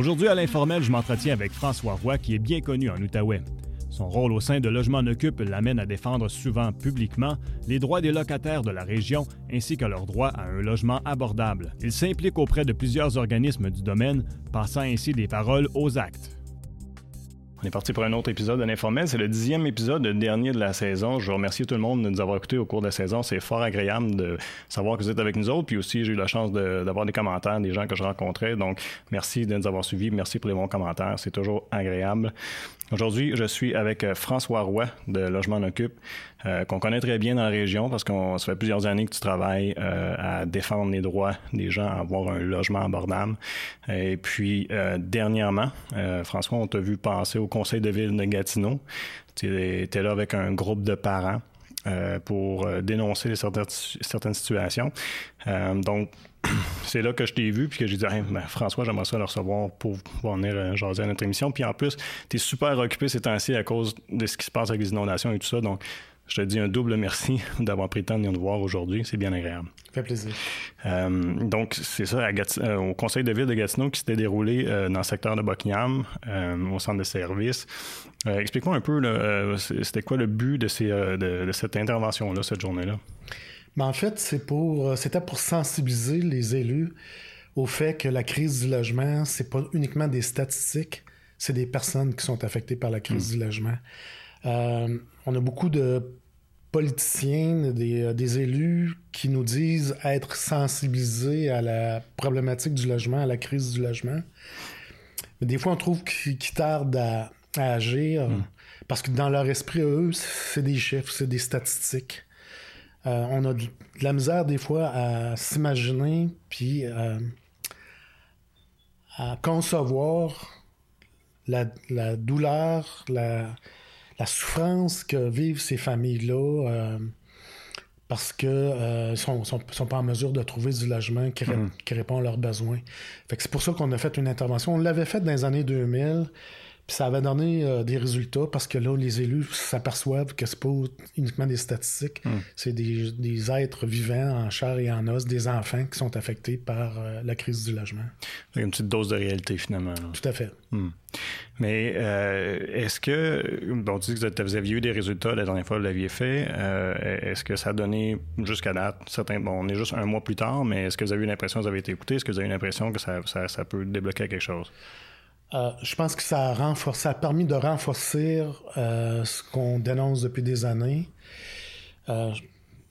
Aujourd'hui, à l'informel, je m'entretiens avec François Roy, qui est bien connu en Outaouais. Son rôle au sein de Logement Occupe l'amène à défendre souvent publiquement les droits des locataires de la région ainsi que leur droit à un logement abordable. Il s'implique auprès de plusieurs organismes du domaine, passant ainsi des paroles aux actes. On est parti pour un autre épisode de l'Informel. C'est le dixième épisode, le dernier de la saison. Je remercie tout le monde de nous avoir écoutés au cours de la saison. C'est fort agréable de savoir que vous êtes avec nous autres. Puis aussi, j'ai eu la chance d'avoir des commentaires des gens que je rencontrais. Donc, merci de nous avoir suivis. Merci pour les bons commentaires. C'est toujours agréable. Aujourd'hui, je suis avec euh, François Roy de Logement Occupe, euh, qu'on connaît très bien dans la région parce qu'on ça fait plusieurs années que tu travailles euh, à défendre les droits des gens à avoir un logement abordable. Et puis, dernièrement, François, on t'a vu passer au conseil de ville de Gatineau. Tu étais là avec un groupe de parents. pour dénoncer certaines, situations. donc, c'est là que je t'ai vu, puis que j'ai dit, ben, François, j'aimerais ça le recevoir pour venir euh, jaser à notre émission. Puis en plus, tu es super occupé ces temps-ci à cause de ce qui se passe avec les inondations et tout ça. Donc, je te dis un double merci d'avoir pris le temps de venir nous voir aujourd'hui. C'est bien agréable. Ça fait plaisir. Euh, donc, c'est ça, euh, au Conseil de ville de Gatineau qui s'était déroulé dans le secteur de Buckingham, au centre de service. Explique-moi un peu, c'était quoi le but de, ces, de cette intervention-là, cette journée-là? Mais en fait, c'est pour, euh, c'était pour sensibiliser les élus au fait que la crise du logement, c'est pas uniquement des statistiques, c'est des personnes qui sont affectées par la crise hmm. du logement. Euh, on a beaucoup de politiciens, des, euh, des, élus qui nous disent être sensibilisés à la problématique du logement, à la crise du logement. Mais des fois, on trouve qu'ils tardent à, agir hmm. parce que dans leur esprit, eux, c'est des chiffres, c'est des statistiques. Euh, on a de, la misère des fois à s'imaginer puis euh, à concevoir la, douleur, la, souffrance que vivent ces familles-là euh, parce qu'ils ne sont, sont, pas en mesure de trouver du logement qui, mm-hmm. qui répond à leurs besoins. c'est pour ça qu'on a fait une intervention. On l'avait fait dans les années 2000 ça avait donné euh, des résultats parce que là, les élus s'aperçoivent que c'est pas uniquement des statistiques, hmm. c'est des, êtres vivants en chair et en os, des enfants qui sont affectés par euh, la crise du logement. Une petite dose de réalité finalement. Tout à fait. Hmm. Mais euh, est-ce que, bon, tu dis que vous aviez eu des résultats la dernière fois que vous l'aviez fait, est-ce que ça a donné jusqu'à date, certains, bon, on est juste un mois plus tard, mais est-ce que vous avez eu l'impression que vous avez été écouté, est-ce que vous avez eu l'impression que ça, ça peut débloquer quelque chose? Euh, je pense que ça a, renforcé, ça a permis de renforcer euh, ce qu'on dénonce depuis des années. Euh,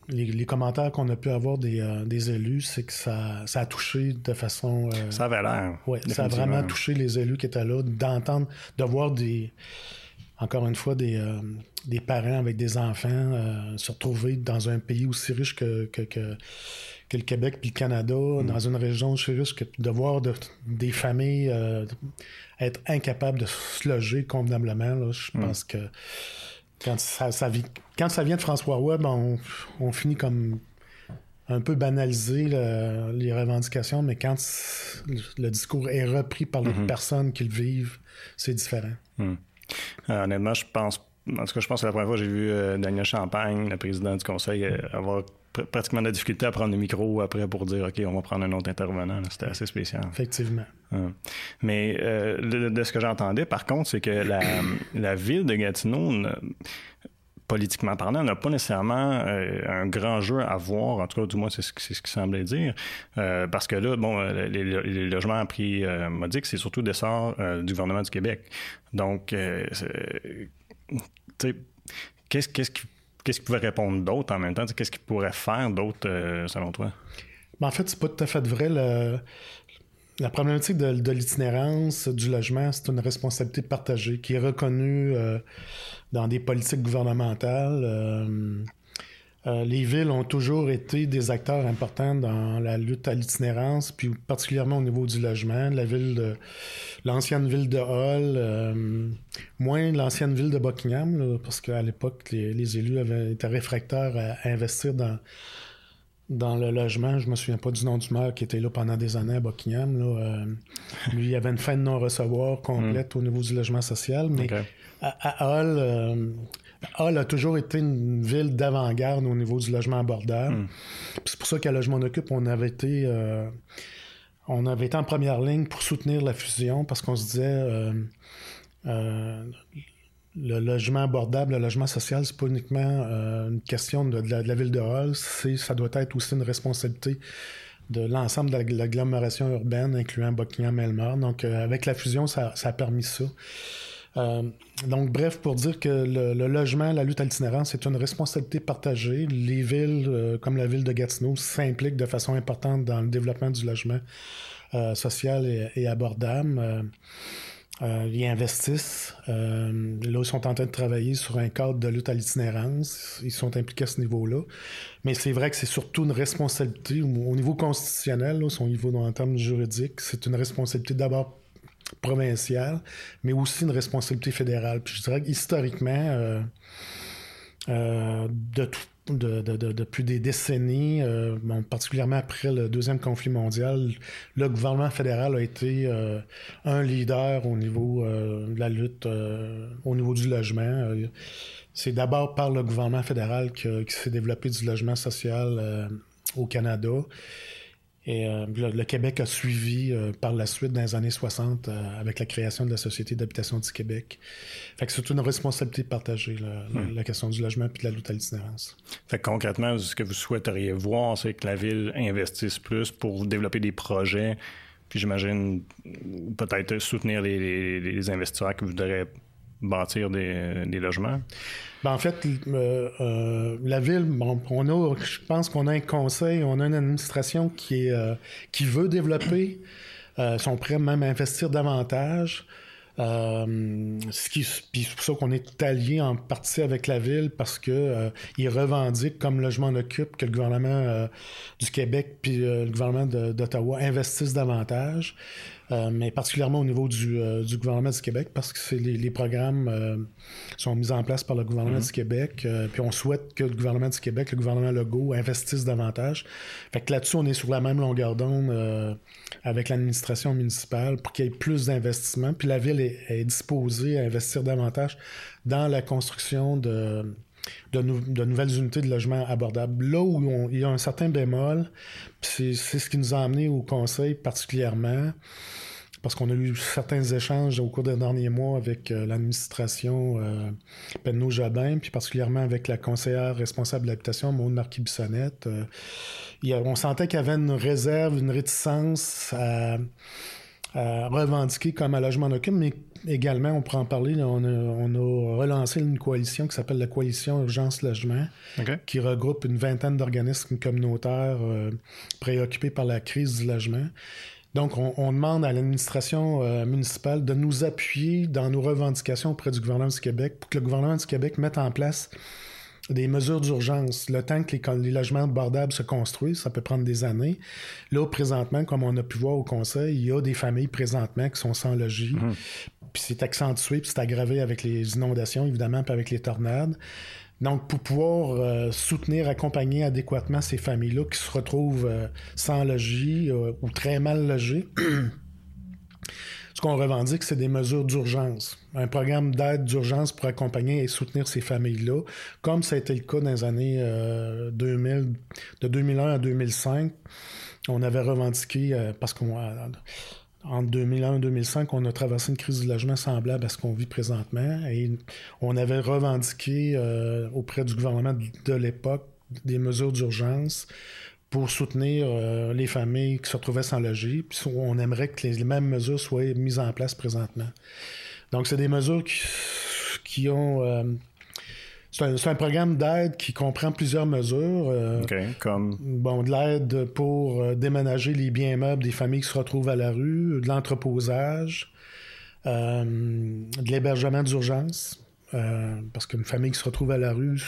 les, commentaires qu'on a pu avoir des, des élus, c'est que ça, ça, a touché de façon. ça avait l'air. Oui, ça a vraiment touché les élus qui étaient là, d'entendre, de voir des. Encore une fois, des, des parents avec des enfants se retrouver dans un pays aussi riche que, que, que que le Québec puis le Canada, mm. dans une région aussi riche, que de voir des familles être incapable de se loger convenablement. je mm. pense que quand ça, quand ça vient de François Roy, ben, on, finit comme un peu banaliser les revendications, mais quand le discours est repris par les mm-hmm. personnes qui le vivent, c'est différent. Mm. Euh, honnêtement, je pense en tout cas, je pense que la première fois que j'ai vu euh, Daniel Champagne, le président du conseil, euh, avoir pratiquement de la difficulté à prendre le micro après pour dire OK, on va prendre un autre intervenant. C'était assez spécial. Effectivement. Mais euh, de, ce que j'entendais, par contre, c'est que la, ville de Gatineau, politiquement parlant, n'a pas nécessairement euh, un grand jeu à voir. En tout cas, du moins, c'est ce, qui semblait dire. Euh, parce que là, bon, les, logements à prix modique, c'est surtout des sorts du gouvernement du Québec. Donc, sais, qu'est-ce qui qu'est-ce qu'il pouvait répondre d'autre en même temps? Qu'est-ce qu'il pourrait faire d'autre, euh, selon toi? Ben, en fait, c'est pas tout à fait vrai. la problématique de, l'itinérance, du logement, c'est une responsabilité partagée qui est reconnue euh, dans des politiques gouvernementales. Euh, euh, les villes ont toujours été des acteurs importants dans la lutte à l'itinérance, puis particulièrement au niveau du logement. La ville de l'ancienne ville de Hull, euh, moins l'ancienne ville de Buckingham, parce qu'à l'époque, les, élus avaient été réfractaires à, investir dans, dans le logement. Je me souviens pas du nom du maire qui était là pendant des années à Buckingham. Euh, lui, il y avait une fin de non-recevoir complète au niveau du logement social, mais à, Hull Hall a toujours été une ville d'avant-garde au niveau du logement abordable. Hmm. C'est pour ça qu'à Logement Occupe, on avait été. Euh, on avait été en première ligne pour soutenir la fusion parce qu'on se disait le logement abordable, le logement social, c'est pas uniquement une question de, la, ville de Hall, ça doit être aussi une responsabilité de l'ensemble de l'agglomération urbaine, incluant Buckingham-Elmer. Donc, avec la fusion, ça, ça, a permis ça. Euh, donc, bref, pour dire que le, logement, la lutte à l'itinérance, c'est une responsabilité partagée. Les villes, euh, comme la ville de Gatineau, s'impliquent de façon importante dans le développement du logement euh, social et, abordable. ils investissent. là, ils sont en train de travailler sur un cadre de lutte à l'itinérance. Ils sont impliqués à ce niveau-là. Mais c'est vrai que c'est surtout une responsabilité au niveau constitutionnel, au niveau en termes juridiques. C'est une responsabilité d'abord provinciale, mais aussi une responsabilité fédérale. Puis je dirais qu'historiquement, euh, euh, depuis des décennies, euh, particulièrement après le deuxième conflit mondial, le gouvernement fédéral a été un leader au niveau de la lutte, au niveau du logement. C'est d'abord par le gouvernement fédéral que, s'est développé du logement social au Canada. Et euh, le, Québec a suivi euh, par la suite dans les années 60 euh, avec la création de la Société d'habitation du Québec. Fait que c'est une responsabilité partagée, hmm. la, question du logement puis de la lutte à l'itinérance. Fait que concrètement, ce que vous souhaiteriez voir, c'est que la ville investisse plus pour développer des projets, puis j'imagine peut-être soutenir les, les investisseurs qui voudraient bâtir des, logements? Ben, en fait, euh, euh, la ville, bon, on a, je pense qu'on a un conseil, on a une administration qui, est, euh, qui veut développer, sont prêts même à investir davantage. puis c'est pour ça qu'on est allié en partie avec la ville parce que ils revendiquent comme logement occupe que le gouvernement du Québec puis le gouvernement d'Ottawa investissent davantage. Euh, mais particulièrement au niveau du, euh, du, gouvernement du Québec, parce que les, les, programmes euh, sont mis en place par le gouvernement mhm. du Québec, puis on souhaite que le gouvernement du Québec, le gouvernement Legault, investisse davantage. Fait que là-dessus, on est sur la même longueur d'onde avec l'administration municipale pour qu'il y ait plus d'investissements, puis la ville est, est, disposée à investir davantage dans la construction de de, nouvelles unités de logement abordables. Là où il y a un certain bémol, c'est ce qui nous a amené au conseil particulièrement, parce qu'on a eu certains échanges au cours des derniers mois avec euh, l'administration euh, Penno Jobin, puis particulièrement avec la conseillère responsable de l'habitation, Maud Marquis-Bissonnette. Euh, on sentait qu'il y avait une réserve, une réticence à, revendiquer comme un logement d'occupe, mais également, on pourrait en parler, on, a, relancé une coalition qui s'appelle la Coalition Urgence Logement, qui regroupe une vingtaine d'organismes communautaires euh, préoccupés par la crise du logement. Donc, on, demande à l'administration euh, municipale de nous appuyer dans nos revendications auprès du gouvernement du Québec pour que le gouvernement du Québec mette en place des mesures d'urgence. Le temps que les, logements abordables se construisent, ça peut prendre des années. Là, présentement, comme on a pu voir au Conseil, il y a des familles présentement qui sont sans logis. Mhm. Puis c'est accentué, puis c'est aggravé avec les inondations, évidemment, puis avec les tornades. Donc, pour pouvoir euh, soutenir, accompagner adéquatement ces familles-là qui se retrouvent euh, sans logis euh, ou très mal logées, ce qu'on revendique, c'est des mesures d'urgence. Un programme d'aide d'urgence pour accompagner et soutenir ces familles-là, comme ça a été le cas dans les années 2000, de 2001 à 2005. On avait revendiqué, parce qu'on en 2001 et 2005, on a traversé une crise du logement semblable à ce qu'on vit présentement et on avait revendiqué euh, auprès du gouvernement de l'époque des mesures d'urgence pour soutenir euh, les familles qui se retrouvaient sans logis. Puis on aimerait que les, mêmes mesures soient mises en place présentement. Donc, c'est des mesures qui, ont euh, c'est un, programme d'aide qui comprend plusieurs mesures. Euh, comme? Bon, de l'aide pour euh, déménager les biens meubles des familles qui se retrouvent à la rue, de l'entreposage, de l'hébergement d'urgence. parce qu'une famille qui se retrouve à la rue,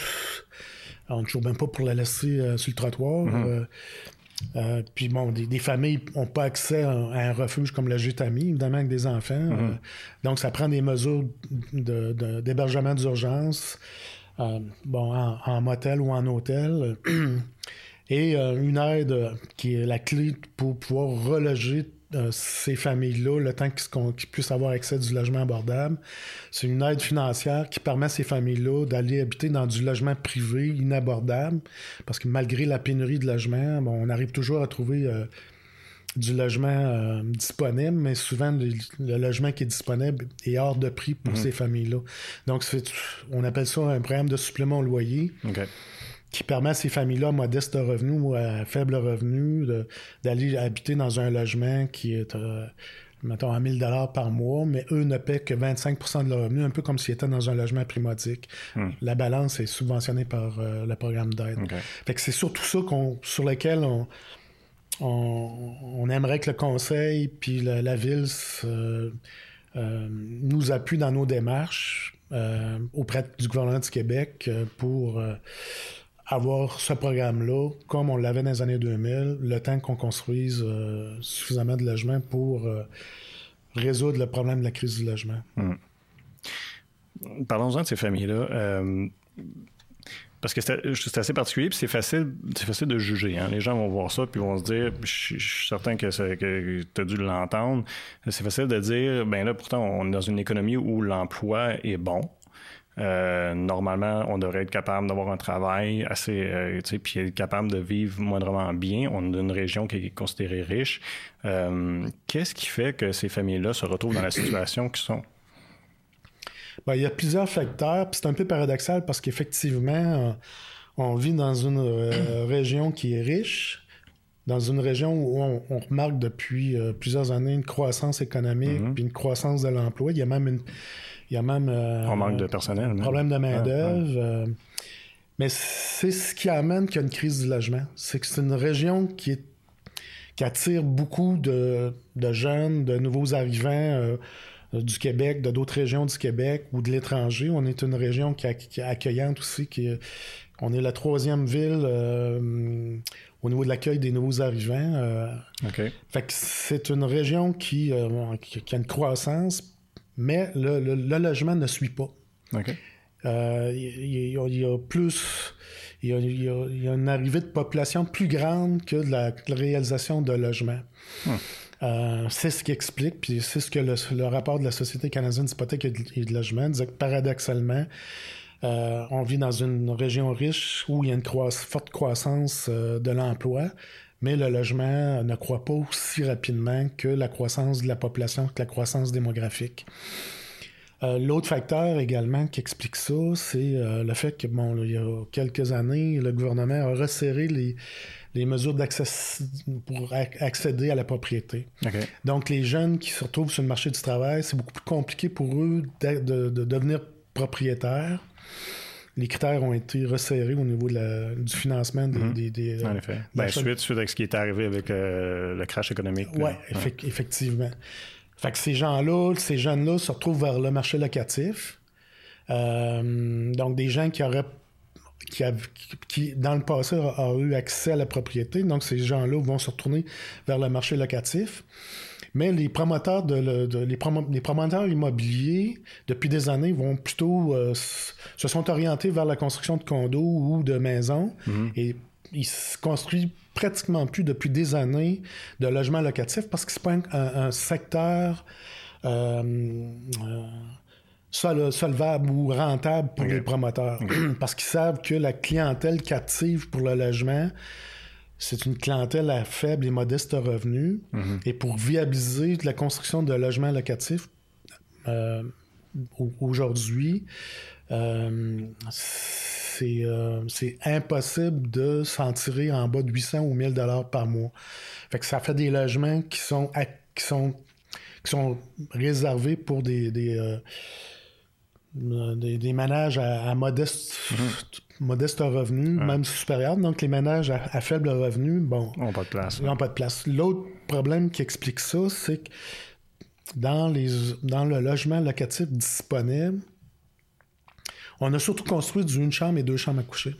on ne toujours même pas pour la laisser sur le trottoir. Mm-hmm. puis bon, des, familles n'ont pas accès à, un refuge comme le Gétami, évidemment, avec des enfants. Mm-hmm. donc, ça prend des mesures d'hébergement d'urgence. Euh, bon, en, motel ou en hôtel. et euh, une aide qui est la clé pour pouvoir reloger euh, ces familles-là le temps qu'ils puissent avoir accès à du logement abordable. C'est une aide financière qui permet à ces familles-là d'aller habiter dans du logement privé inabordable parce que malgré la pénurie de logements, bon, on arrive toujours à trouver du logement disponible, mais souvent le, logement qui est disponible est hors de prix pour mhm. ces familles-là. Donc, on appelle ça un programme de supplément au loyer. Qui permet à ces familles-là, modestes revenus ou à faible revenu, d'aller habiter dans un logement qui est mettons, à 1000 dollars par mois, mais eux ne paient que 25% de leur revenu, un peu comme s'ils étaient dans un logement primodique. Hmm. La balance est subventionnée par euh, le programme d'aide. Fait que c'est surtout ça qu'on, sur lequel on, on, aimerait que le conseil puis la, ville euh, nous appuie dans nos démarches euh, auprès du gouvernement du Québec pour avoir ce programme-là, comme on l'avait dans les années 2000, le temps qu'on construise euh, suffisamment de logements pour euh, résoudre le problème de la crise du logement. Hmm. Parlons-en de ces familles-là. Euh, parce que c'est assez particulier, puis c'est facile, facile de juger. Hein. Les gens vont voir ça, puis vont se dire, je suis certain que, que tu as dû l'entendre, c'est facile de dire, ben là, pourtant, on est dans une économie où l'emploi est bon. Euh, normalement, on devrait être capable d'avoir un travail assez, euh, puis être capable de vivre moindrement bien. On est une région qui est considérée riche. Euh, qu'est-ce qui fait que ces familles-là se retrouvent dans la situation qu'ils sont? Ben, il y a plusieurs facteurs. C'est un peu paradoxal parce qu'effectivement, on vit dans une région qui est riche, dans une région où on, remarque depuis plusieurs années une croissance économique, mm-hmm. puis une croissance de l'emploi. Il y a même une il y a même. Euh, un manque de personnel. Problème de main-d'œuvre. Euh, mais c'est ce qui amène qu'il y a une crise du logement. C'est que c'est une région qui, est, qui attire beaucoup de, jeunes, de nouveaux arrivants euh, du Québec, de d'autres régions du Québec ou de l'étranger. On est une région qui, est accueillante aussi. Qui, on est la troisième ville au niveau de l'accueil des nouveaux arrivants. Fait que c'est une région qui, qui, a une croissance, mais le, logement ne suit pas. Euh, il, y a, plus. Il y a, une arrivée de population plus grande que de la, réalisation de logements. Hmm. Euh, c'est ce qui explique, puis c'est ce que le, rapport de la Société canadienne d'hypothèque et de logement disait que paradoxalement, euh, on vit dans une région riche où il y a une forte croissance de l'emploi, mais le logement ne croît pas aussi rapidement que la croissance de la population, que la croissance démographique. Euh, l'autre facteur également qui explique ça, c'est euh, le fait que, bon, il y a quelques années, le gouvernement a resserré les, mesures d'accès pour accéder à la propriété. Donc, les jeunes qui se retrouvent sur le marché du travail, c'est beaucoup plus compliqué pour eux de devenir propriétaires les critères ont été resserrés au niveau du financement des. Mhm. des, en effet. Ben, suite, suite à ce qui est arrivé avec euh, le crash économique. Oui, effectivement. Fait que ces gens-là, ces jeunes-là se retrouvent vers le marché locatif. Euh, donc, des gens qui auraient. Qui, qui, dans le passé, ont eu accès à la propriété. Donc, ces gens-là vont se retourner vers le marché locatif. Mais les promoteurs de, les, promoteurs immobiliers, depuis des années, vont plutôt euh, se sont orientés vers la construction de condos ou de maisons. Mhm. Et ils se construisent pratiquement plus depuis des années de logements locatifs parce que c'est pas un, secteur euh, euh, solvable ou rentable pour les promoteurs. parce qu'ils savent que la clientèle captive pour le logement, c'est une clientèle à faible et modeste revenu. Mhm. Et pour viabiliser la construction de logements locatifs, euh, aujourd'hui, euh, euh, c'est impossible de s'en tirer en bas de 800 ou 1000 dollars par mois. Fait que ça fait des logements qui sont, qui sont, qui sont réservés pour des, des, des, ménages à, modeste mhm modeste revenu, même supérieur. Donc, les ménages à, faible revenu, bon. N'ont pas de place. N'ont pas de place. L'autre problème qui explique ça, c'est que dans, les, dans le logement locatif disponible, on a surtout construit du une chambre et deux chambres à coucher.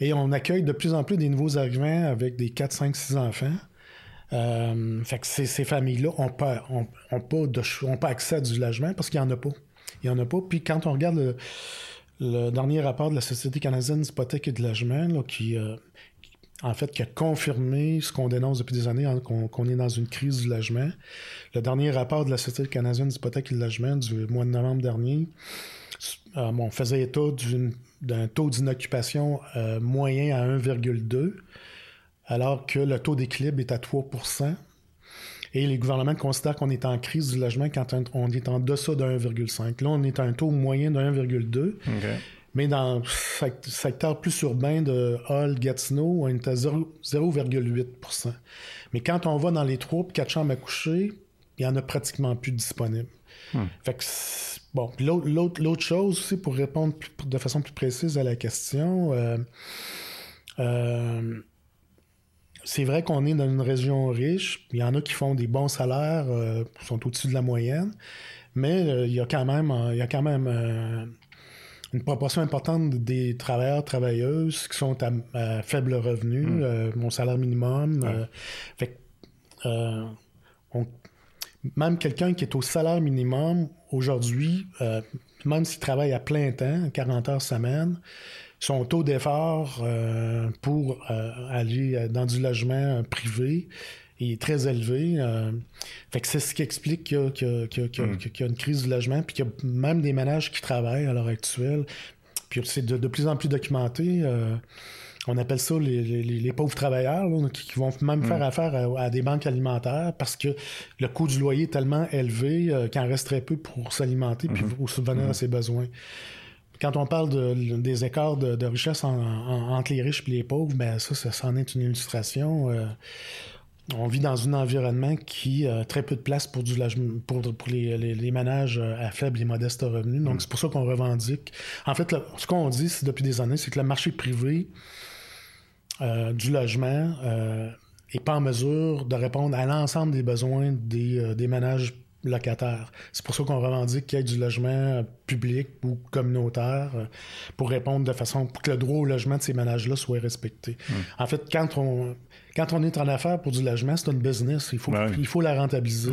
Et on accueille de plus en plus des nouveaux arrivants avec des 4, 5, 6 enfants. Euh, fait que ces, familles-là n'ont pas, pas, accès à du logement parce qu'il n'y en a pas. Il n'y en a pas. Puis quand on regarde le, le dernier rapport de la Société canadienne d'hypothèque et de logement, qui, euh, en fait, qui a confirmé ce qu'on dénonce depuis des années, hein, qu'on est dans une crise du logement. Le dernier rapport de la Société canadienne d'hypothèque et de logement du mois de novembre dernier euh, faisait état d'un taux d'inoccupation euh, moyen à 1,2, alors que le taux d'équilibre est à 3 Et les gouvernements considèrent qu'on est en crise du logement quand on est en deçà de 1,5. Là, on est à un taux moyen de 1,2. Mais dans le secteur plus urbain de Hall, Gatineau, on est à 0,8% Mais quand on va dans les trois et quatre chambres à coucher, il n'y en a pratiquement plus disponibles. Hmm. Fait que, bon, l'autre chose aussi, pour répondre de façon plus précise à la question, euh, euh, c'est vrai qu'on est dans une région riche. Il y en a qui font des bons salaires, euh, sont au-dessus de la moyenne, mais il y a quand même, il y a quand même une proportion importante des travailleurs, travailleuses qui sont à, faible revenu, hmm. mon salaire minimum. fait même quelqu'un qui est au salaire minimum aujourd'hui, euh, même s'il travaille à plein temps, 40 heures semaine, son taux d'effort euh, pour euh, aller dans du logement privé est très élevé. fait que c'est ce qui explique qu'il y, a une crise du logement, puis qu'il y a même des ménages qui travaillent à l'heure actuelle. Puis c'est de, plus en plus documenté on appelle ça les, pauvres travailleurs, qui, vont même faire mm. affaire à, des banques alimentaires parce que le coût du loyer est tellement élevé euh, qu'il en reste très peu pour s'alimenter puis mm-hmm. pour subvenir à mm-hmm. ses besoins. Quand on parle des écarts de, richesse entre les riches et les pauvres, ben ça, ça, en est une illustration. Euh, on vit dans un environnement qui a très peu de place pour du pour, les, ménages à faible et modeste revenu. Donc, mm. c'est pour ça qu'on revendique. En fait, ce qu'on dit depuis des années, c'est que le marché privé euh, du logement n'est euh, pas en mesure de répondre à l'ensemble des besoins des, euh, des ménages locataires. C'est pour ça qu'on revendique qu'il y ait du logement public ou communautaire pour répondre de façon pour que le droit au logement de ces ménages-là soit respecté. En fait, quand on quand on est en affaires pour du logement, c'est un business. Il faut, il faut la rentabiliser.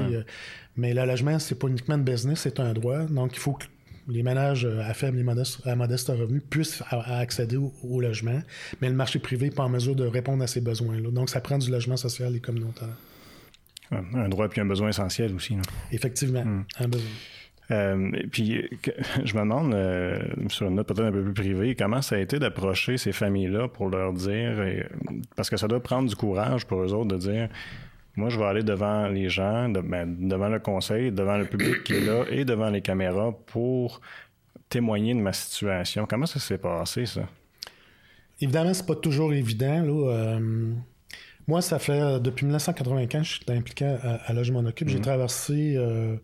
Mais le logement, c'est pas uniquement un business, c'est un droit. Donc, il faut que les ménages euh, à faible et modeste, à modeste revenu puissent accéder au, logement, mais le marché privé n'est pas en mesure de répondre à ces besoins-là. Donc, ça prend du logement social et communautaire. Un droit puis un besoin essentiel aussi. Effectivement, hmm. un besoin. Euh, puis, je me demande, euh, sur une note peut-être un peu plus privée, comment ça a été d'approcher ces familles-là pour leur dire, parce que ça doit prendre du courage pour eux autres de dire, moi, je vais aller devant les gens, ben, devant le conseil, devant le public qui est là et devant les caméras pour témoigner de ma situation. Comment ça s'est passé, ça? Évidemment, c'est pas toujours évident. Euh, moi, ça fait euh, depuis 1995 je suis impliqué à, Logement Occupe. J'ai mhm. traversé euh,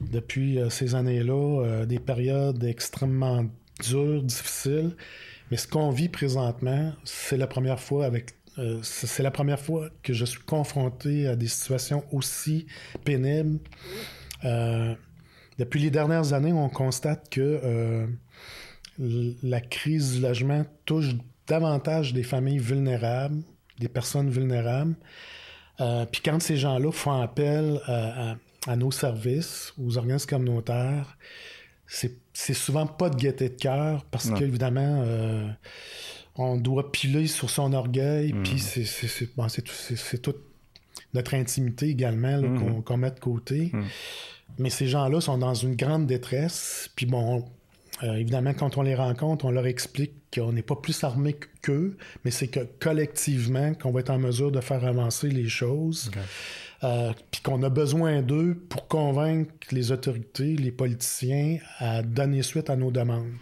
depuis ces années-là des périodes extrêmement dures, difficiles. Mais ce qu'on vit présentement, c'est la première fois avec euh, c'est la première fois que je suis confronté à des situations aussi pénibles. Euh, depuis les dernières années, on constate que euh, la crise du logement touche davantage des familles vulnérables, des personnes vulnérables. Puis quand ces gens-là font appel à, nos services, aux organismes communautaires, c'est souvent pas de gaieté de cœur parce qu'évidemment, on doit piler sur son orgueil, puis mm. c'est toute notre intimité également mm. qu'on met de côté. Mm. Mais ces gens-là sont dans une grande détresse, puis bon, euh, évidemment, quand on les rencontre, on leur explique qu'on n'est pas plus armé qu'eux, mais c'est que collectivement, qu'on va être en mesure de faire avancer les choses. Euh, puis qu'on a besoin d'eux pour convaincre les autorités, les politiciens à donner suite à nos demandes.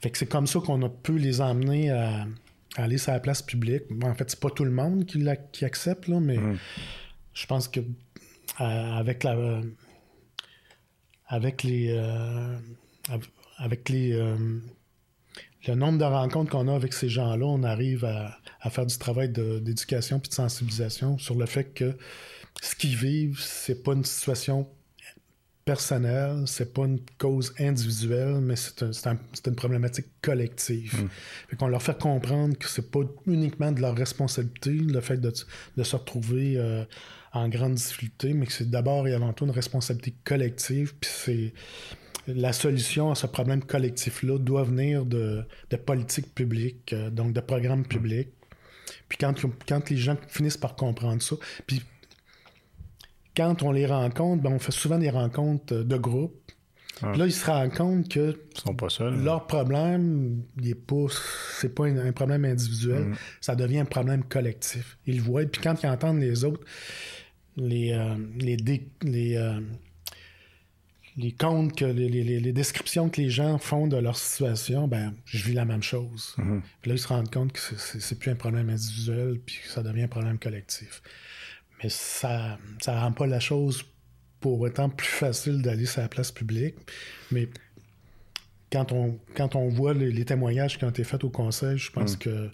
Fait que c'est comme ça qu'on a pu les emmener à, aller sur la place publique. En fait, c'est pas tout le monde qui, qui accepte, là, mais mm. je pense que euh, avec la avec les euh, avec les euh, le nombre de rencontres qu'on a avec ces gens-là, on arrive à, faire du travail d'éducation puis de sensibilisation sur le fait que ce qu'ils vivent, c'est pas une situation personnel, c'est pas une cause individuelle, mais c'est une problématique collective. Mm. Fait qu'on leur fait comprendre que c'est pas uniquement de leur responsabilité, le fait de, se retrouver euh, en grande difficulté, mais que c'est d'abord et avant tout une responsabilité collective, puis c'est la solution à ce problème collectif-là doit venir de, de politiques publiques, euh, donc de programmes mm. publics. Puis quand, quand les gens finissent par comprendre ça, puis quand on les rencontre, ben, on fait souvent des rencontres euh, de groupe. Ah. Là, ils se rendent compte que sont pas seuls, leur problème, il est pas, c'est pas un, problème individuel, mm. ça devient un problème collectif. Ils le voient, puis quand ils entendent les autres, les, les, les, les comptes, que les, descriptions que les gens font de leur situation, ben, je vis la même chose. Puis là, ils se rendent compte que c'est plus un problème individuel, puis que ça devient un problème collectif. Mais ça ne rend pas la chose pour autant plus facile d'aller sur la place publique. Mais quand on, quand on voit les, témoignages qui ont été faits au conseil, je pense mm. que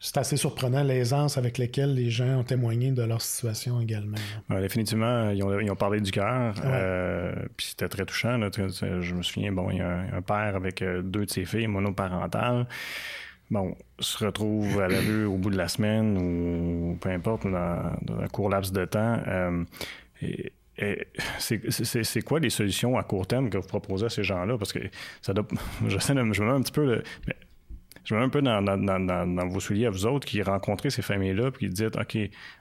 c'est assez surprenant l'aisance avec laquelle les gens ont témoigné de leur situation également. définitivement, ils ont, parlé du cœur. Euh, puis c'était très touchant. Je me souviens, bon, il y a un, père avec euh, deux de ses filles monoparentales. Bon, se retrouve à la rue au bout de la semaine ou peu importe, dans, un court laps de temps. Euh, c'est quoi les solutions à court terme que vous proposez à ces gens-là? Parce que ça doit. Je, sais, je me mets un petit peu. Le, je me mets un peu dans, vos souliers à vous autres qui rencontrez ces familles-là, puis qui dites OK,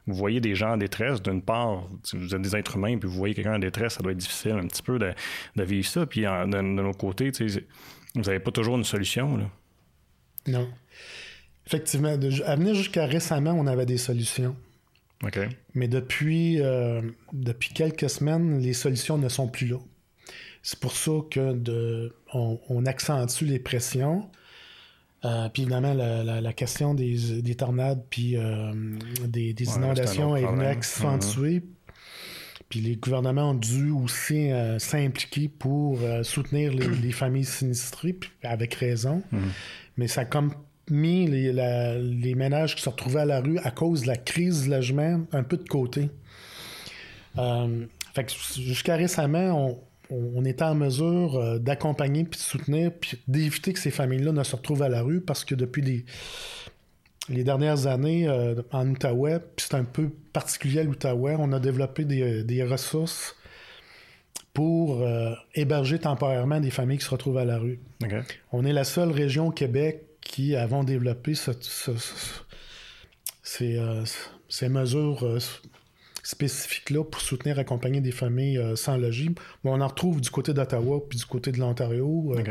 vous voyez des gens en détresse, d'une part, vous êtes des êtres humains, puis vous voyez quelqu'un en détresse, ça doit être difficile un petit peu de, vivre ça. Puis de, de l'autre côté, vous n'avez pas toujours une solution. Là. Non. Effectivement, à venir jusqu'à récemment, on avait des solutions. OK. Mais depuis, euh, depuis quelques semaines, les solutions ne sont plus là. C'est pour ça que de, on accentue les pressions. Euh, puis évidemment, la, question des, tornades puis euh, des, inondations est, venue accentuer. Puis les gouvernements ont dû aussi euh, s'impliquer pour soutenir les, familles sinistrées, avec raison. Mhm. Mais ça a comme mis les, les, ménages qui se retrouvaient à la rue à cause de la crise du logement un peu de côté. fait que jusqu'à récemment, on, on était en mesure euh, d'accompagner puis de soutenir puis d'éviter que ces familles-là ne se retrouvent à la rue parce que depuis les, dernières années euh, en Outaouais, puis c'est un peu particulier à l'Outaouais, on a développé des, ressources pour euh, héberger temporairement des familles qui se retrouvent à la rue. On est la seule région au Québec qui avons développé ces, mesures spécifiques-là pour soutenir, accompagner des familles euh, sans logis. on en retrouve du côté d'Ottawa puis du côté de l'Ontario. Euh.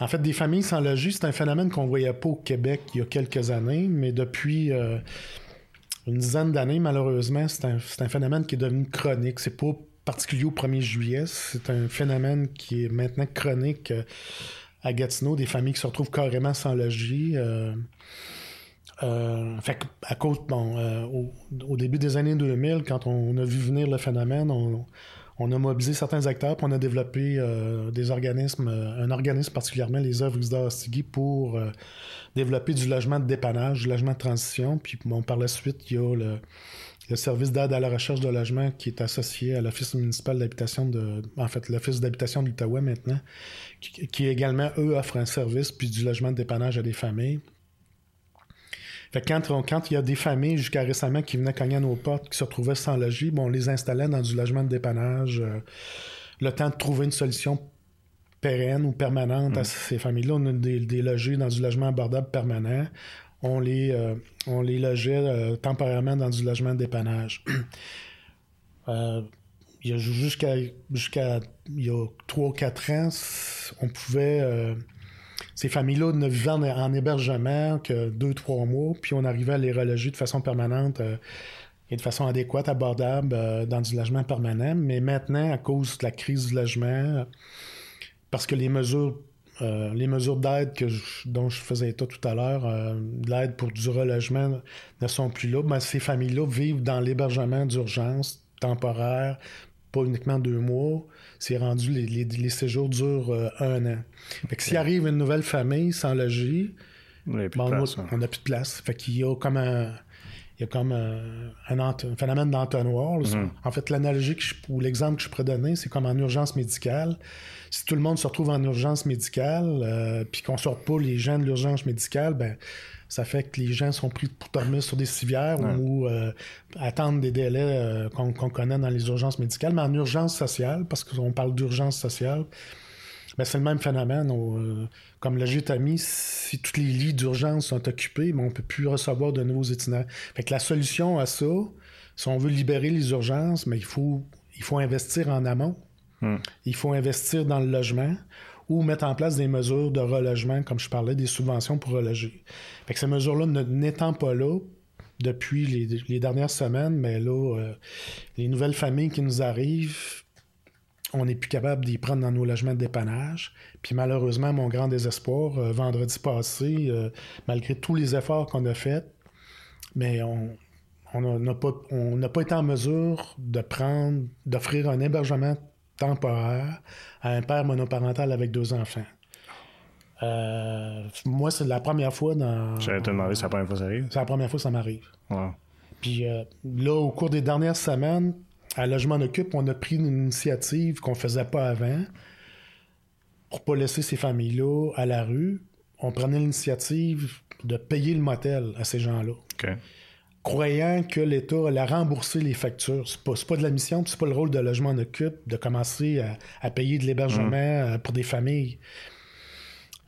En fait, des familles sans logis, c'est un phénomène qu'on ne voyait pas au Québec il y a quelques années, mais depuis euh, une dizaine d'années, malheureusement, c'est un, phénomène qui est devenu chronique. C'est pas particulier au 1er juillet, c'est un phénomène qui est maintenant chronique à Gatineau, des familles qui se retrouvent carrément sans logis. Euh, fait à cause, euh, au, début des années 2000, quand on a vu venir le phénomène, on, a mobilisé certains acteurs, puis on a développé euh, des organismes, un organisme particulièrement, les œuvres Isda pour développer du logement de dépannage, du logement de transition. Puis par la suite, il y a le, service d'aide à la recherche de logement qui est associé à l'Office municipal d'habitation de. En fait, l'Office d'habitation de l'Outaouais maintenant, qui, qui, également, eux, offre un service puis du logement de dépannage à des familles. Fait quand, il y a des familles jusqu'à récemment qui venaient cogner à nos portes, qui se retrouvaient sans logis, bon, on les installait dans du logement de dépannage. Euh, le temps de trouver une solution pérenne ou permanente à mm. ces familles-là. On a des, logés dans du logement abordable permanent. On les, euh, on les logeait euh, temporairement dans du logement de dépannage. il y a jusqu'à jusqu'à il y a 3 ou 4 ans, on pouvait ces familles-là ne vivaient en, hébergement que deux, trois mois, puis on arrivait à les reloger de façon permanente euh, et de façon adéquate, abordable, euh, dans du logement permanent. Mais maintenant, à cause de la crise du logement, parce que les mesures euh, les mesures d'aide que dont je faisais état tout à l'heure, l'aide pour du relogement ne sont plus là. Mais ces familles-là vivent dans l'hébergement d'urgence temporaire, pas uniquement deux mois, c'est rendu, les, séjours durent euh, un an. Fait que s'il arrive une nouvelle famille sans logis, on n'a plus, de place. Fait qu'il y a comme un, il y a comme un, phénomène d'entonnoir. Mm-hmm. En fait, l'analogie ou l'exemple que je pourrais donner, c'est comme en urgence médicale. Si tout le monde se retrouve en urgence médicale, euh, puis qu'on sort pas les gens de l'urgence médicale, ben ça fait que les gens sont pris pour dormir sur des civières ou euh, attendre des délais euh, qu'on connaît dans les urgences médicales, mais en urgence sociale, parce qu'on parle d'urgence sociale, ben c'est le même phénomène. Euh, comme le si tous les lits d'urgence sont occupés, ben on ne peut plus recevoir de nouveaux itinéraires. Fait que la solution à ça, si on veut libérer les urgences, mais il faut, il faut investir en amont. Hmm. Il faut investir dans le logement ou mettre en place des mesures de relogement, comme je parlais, des subventions pour reloger. Fait que ces mesures-là n'étant pas là, depuis les, dernières semaines, mais là, les nouvelles familles qui nous arrivent, on n'est plus capable d'y prendre dans nos logements de dépannage. Puis malheureusement, mon grand désespoir, vendredi passé, malgré tous les efforts qu'on a faits, mais on, on n'a pas, pas été en mesure de prendre, d'offrir un hébergement temporaire à un père monoparental avec deux enfants. Euh, moi, c'est la première fois dans. J'allais te demander, c'est la première fois que ça arrive? C'est la première fois que ça m'arrive. Puis euh, là, au cours des dernières semaines, à Logement Occupe, on a pris une initiative qu'on faisait pas avant pour pas laisser ces familles-là à la rue. On prenait l'initiative de payer le motel à ces gens-là. OK croyant que l'État allait rembourser les factures. C'est pas, pas de la mission, c'est pas le rôle de logement en occupe de commencer à, payer de l'hébergement mmh. euh, pour des familles.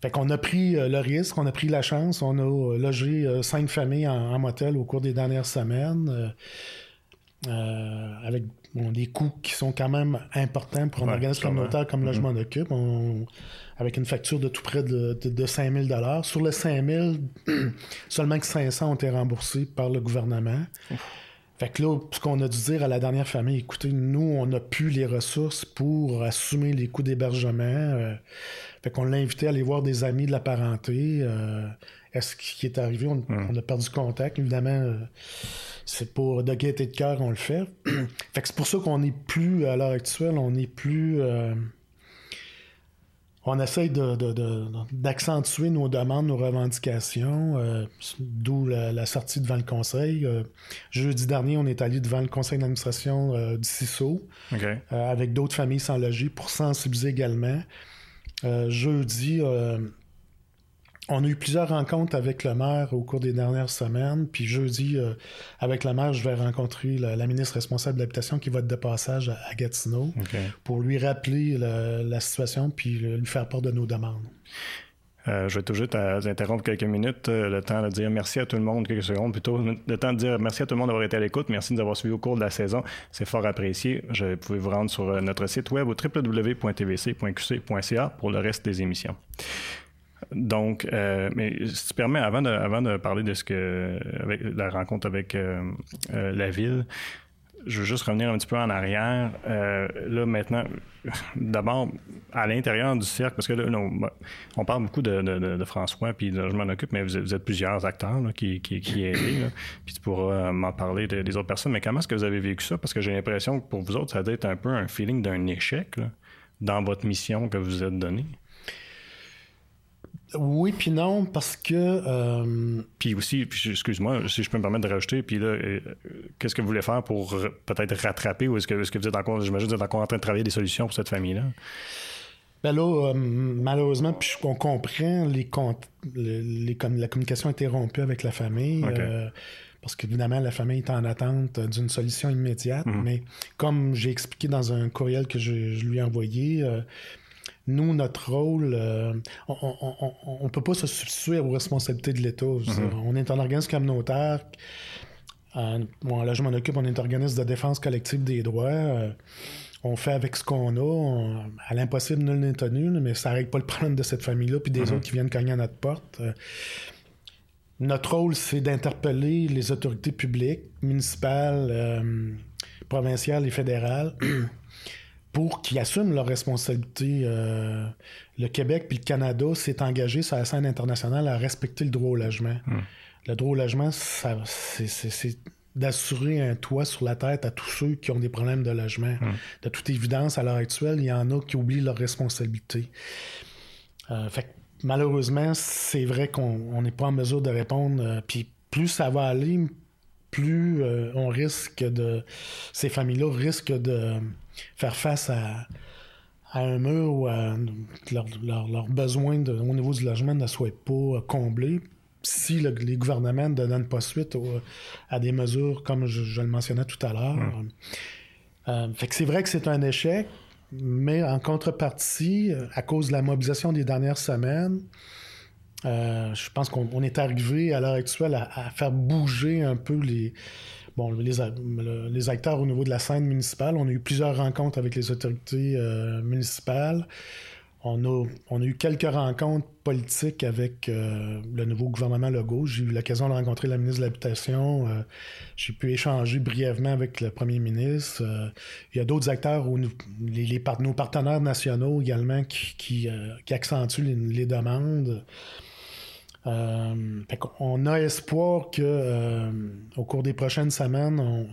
Fait qu'on a pris euh, le risque, on a pris la chance, on a euh, logé cinq familles en, motel au cours des dernières semaines, avec des coûts qui sont quand même importants pour un organisme communautaire comme Logement mmh. Occupe avec une facture de tout près de, de, 5 000 Sur les 5 000, seulement que 500 ont été remboursés par le gouvernement. Fait que là, ce qu'on a dû dire à la dernière famille, écoutez, nous, on n'a plus les ressources pour assumer les coûts d'hébergement. Euh, fait qu'on l'a invité à aller voir des amis de la parenté. Euh, est-ce qui est arrivé? On, a perdu contact. Évidemment, euh, c'est pour de gaieté de cœur qu'on le fait. fait que c'est pour ça qu'on n'est plus, à l'heure actuelle, on n'est plus on essaye d'accentuer nos demandes, nos revendications, euh, d'où la, sortie devant le conseil. Euh, jeudi dernier, on est allé devant le conseil d'administration euh, du CISO avec d'autres familles sans logis pour sensibiliser également. jeudi, on a eu plusieurs rencontres avec le maire au cours des dernières semaines. Puis jeudi, euh, avec le maire, je vais rencontrer la, ministre responsable de l'habitation qui va être de passage à, Gatineau pour lui rappeler la, situation puis lui faire part de nos demandes. Euh, je vais tout juste interrompre quelques minutes, euh, le temps de dire merci à tout le monde, quelques secondes plutôt, le temps de dire merci à tout le monde d'avoir été à l'écoute, merci de nous avoir suivis au cours de la saison, c'est fort apprécié. Je pouvez vous rendre sur notre site web au www.tvc.qc.ca pour le reste des émissions. Donc, euh, mais si tu permets, avant de, parler de ce que, la rencontre avec euh, euh, la ville, je veux juste revenir un petit peu en arrière. là, maintenant, d'abord, à l'intérieur du cercle, parce que là, on, parle beaucoup de, François, puis je m'en occupe, mais vous êtes, plusieurs acteurs qui, qui, qui puis tu pourras m'en parler des autres personnes. Mais comment est-ce que vous avez vécu ça? Parce que j'ai l'impression que pour vous autres, ça doit être un peu un feeling d'un échec dans votre mission que vous êtes donnée. Oui, puis non, parce que. Euh, puis aussi, excuse-moi, si je peux me permettre de rajouter, puis là, euh, qu'est-ce que vous voulez faire pour peut-être rattraper ou est-ce que, vous êtes encore, j'imagine, vous êtes encore en train de travailler des solutions pour cette famille-là? Ben là, euh, malheureusement, puis on comprend les, les, la communication interrompue avec la famille. parce qu'évidemment, la famille est en attente d'une solution immédiate. Mhm. Mais comme j'ai expliqué dans un courriel que je, lui ai envoyé, nous, notre rôle, euh, on ne peut pas se substituer aux responsabilités de l'État. Mm-hmm. On est un organisme communautaire. Euh, bon, là, je m'en occupe, on est un organisme de défense collective des droits. Euh, on fait avec ce qu'on a. à l'impossible, nul n'est tenu, mais ça règle pas le problème de cette famille-là, puis des mm-hmm. autres qui viennent cogner à notre porte. notre rôle, c'est d'interpeller les autorités publiques, municipales, provinciales et fédérales. Pour qu'ils assument leurs responsabilités. Euh, le Québec puis le Canada s'est engagé sur la scène internationale à respecter le droit au logement. Hmm. Le droit au logement, c'est d'assurer un toit sur la tête à tous ceux qui ont des problèmes de logement. Hmm. De toute évidence, à l'heure actuelle, il y en a qui oublient leurs responsabilités. Euh, fait malheureusement, c'est vrai qu'on n'est pas en mesure de répondre. Euh, puis plus ça va aller, plus on risque de. Ces familles-là risquent de faire face à, un mur où leurs besoins au niveau du logement ne soient pas comblés si les gouvernements ne donnent pas suite à des mesures comme je, le mentionnais tout à l'heure. Euh, fait que c'est vrai que c'est un échec, mais en contrepartie, à cause de la mobilisation des dernières semaines, euh, je pense qu'on est arrivé à l'heure actuelle à, faire bouger un peu les, bon, les, acteurs au niveau de la scène municipale. On a eu plusieurs rencontres avec les autorités euh, municipales. on a, eu quelques rencontres politiques avec euh, le nouveau gouvernement Legault. J'ai eu l'occasion de rencontrer la ministre de l'Habitation. Euh, j'ai pu échanger brièvement avec le premier ministre. Il y a d'autres acteurs, les, nos partenaires nationaux également, qui, accentuent les, demandes. On a espoir que au cours des prochaines semaines, on,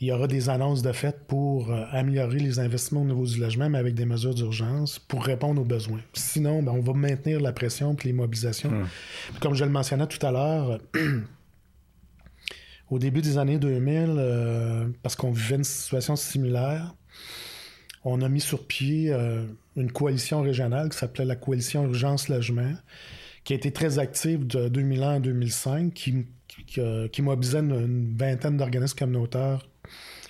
il y aura des annonces de fait pour euh, améliorer les investissements au niveau du logement, mais avec des mesures d'urgence pour répondre aux besoins. Sinon, ben, on va maintenir la pression et les mobilisations. Hum. Comme je le mentionnais tout à l'heure, au début des années 2000, euh, parce qu'on vivait une situation similaire, on a mis sur pied euh, une coalition régionale qui s'appelait la coalition Urgence Logement, qui a été très active de 2001 à 2005, qui, qui, mobilisait une vingtaine d'organismes communautaires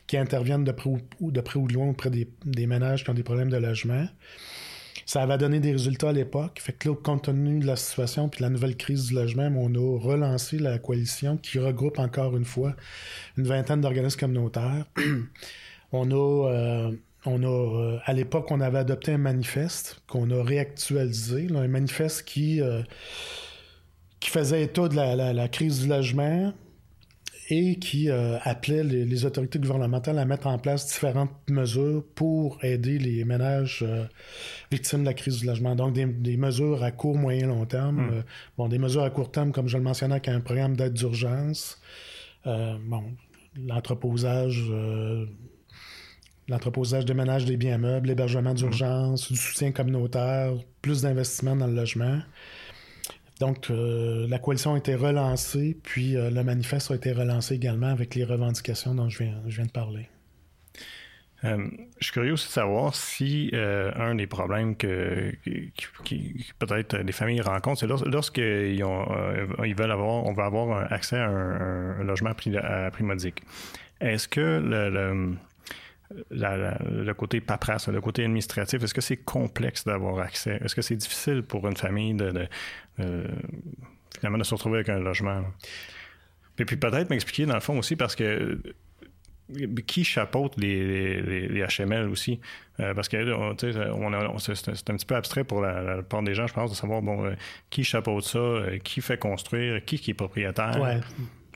qui interviennent de près ou de, près ou de loin auprès des, ménages qui ont des problèmes de logement. Ça avait donné des résultats à l'époque. Fait que là, compte tenu de la situation puis de la nouvelle crise du logement, on a relancé la coalition qui regroupe encore une fois une vingtaine d'organismes communautaires. on a, euh, on a euh, à l'époque, on avait adopté un manifeste qu'on a réactualisé, un manifeste qui, euh, qui faisait état de la crise du logement, et qui euh, appelait les, autorités gouvernementales à mettre en place différentes mesures pour aider les ménages euh, victimes de la crise du logement. Donc, des, mesures à court, moyen, long terme. Euh, bon, des mesures à court terme, comme je le mentionnais, avec un programme d'aide d'urgence. bon, l'entreposage l'entreposage de ménages des biens meubles, l'hébergement d'urgence, du soutien communautaire, plus d'investissement dans le logement. Donc, euh, la coalition a été relancée, puis euh, le manifeste a été relancé également avec les revendications dont je viens, je viens de parler. Euh, je suis curieux aussi de savoir si un des problèmes que, peut-être les familles rencontrent, c'est lorsqu'ils ils veulent avoir, on va avoir accès à un, logement à prix, modique. Est-ce que le côté paperasse, le côté administratif, est-ce que c'est complexe d'avoir accès? Est-ce que c'est difficile pour une famille de, finalement de se retrouver avec un logement? Et puis peut-être m'expliquer dans le fond aussi parce que qui chapeaute les, les, HML aussi? Euh, parce que on c'est un petit peu abstrait pour la, plupart des gens, je pense, de savoir bon, euh, qui chapeaute ça, euh, qui fait construire, qui, qui est propriétaire? Ouais.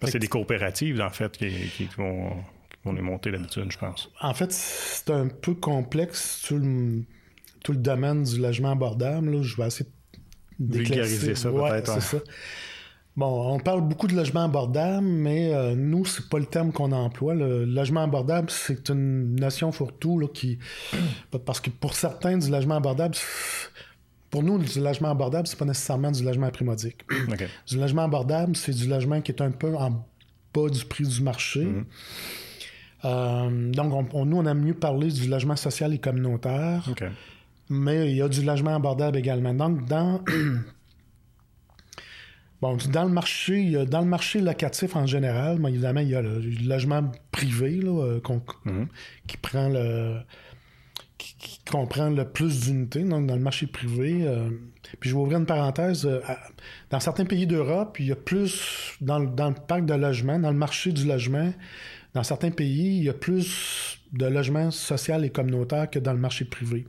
Parce que c'est des coopératives, en fait, qui, qui vont on est monté d'habitude, je pense. En fait, c'est un peu complexe tout le, tout le domaine du logement abordable. Là. Je vais essayer de vulgariser ça peut-être. ça. Bon, on parle beaucoup de logement abordable, mais euh, nous, c'est pas le terme qu'on emploie. Le logement abordable, c'est une notion fourre-tout qui. Parce que pour certains, du logement abordable, pour nous, du logement abordable, c'est pas nécessairement du logement primodique. Du logement abordable, c'est du logement qui est un peu en bas du prix du marché. Mm-hmm. Euh, donc, nous, on aime mieux parler du logement social et communautaire. Mais il y a du logement abordable également. Donc, dans. Bon, dans le marché, dans le marché locatif en général, évidemment, il y a le, logement privé là, euh, mhm. qui prend le qui, comprend le plus d'unités, donc dans le marché privé. Euh, puis je vais ouvrir une parenthèse. dans certains pays d'Europe, il y a plus dans, dans, le parc de logement, dans le marché du logement, dans certains pays, il y a plus de logements sociaux et communautaires que dans le marché privé.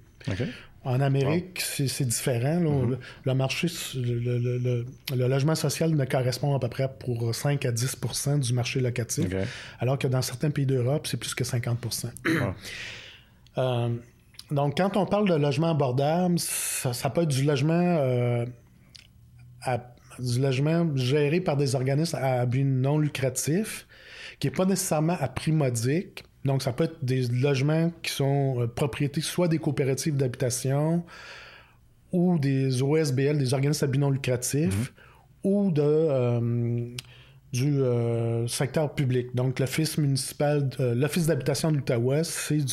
En Amérique, c'est différent. Mm-hmm. le, marché, le, logement social ne correspond à peu près pour 5 à 10% du marché locatif, alors que dans certains pays d'Europe, c'est plus que 50% euh, Donc, quand on parle de logement abordable, ça, peut être du logement, euh, du logement géré par des organismes à but non lucratif qui n'est pas nécessairement à prix modique. Donc, ça peut être des logements qui sont euh, propriétés soit des coopératives d'habitation ou des OSBL, des organismes à but non lucratif, mhm. ou de, euh, du euh, secteur public. Donc, l'Office municipal, l'Office d'habitation de l'Outaouais, c'est,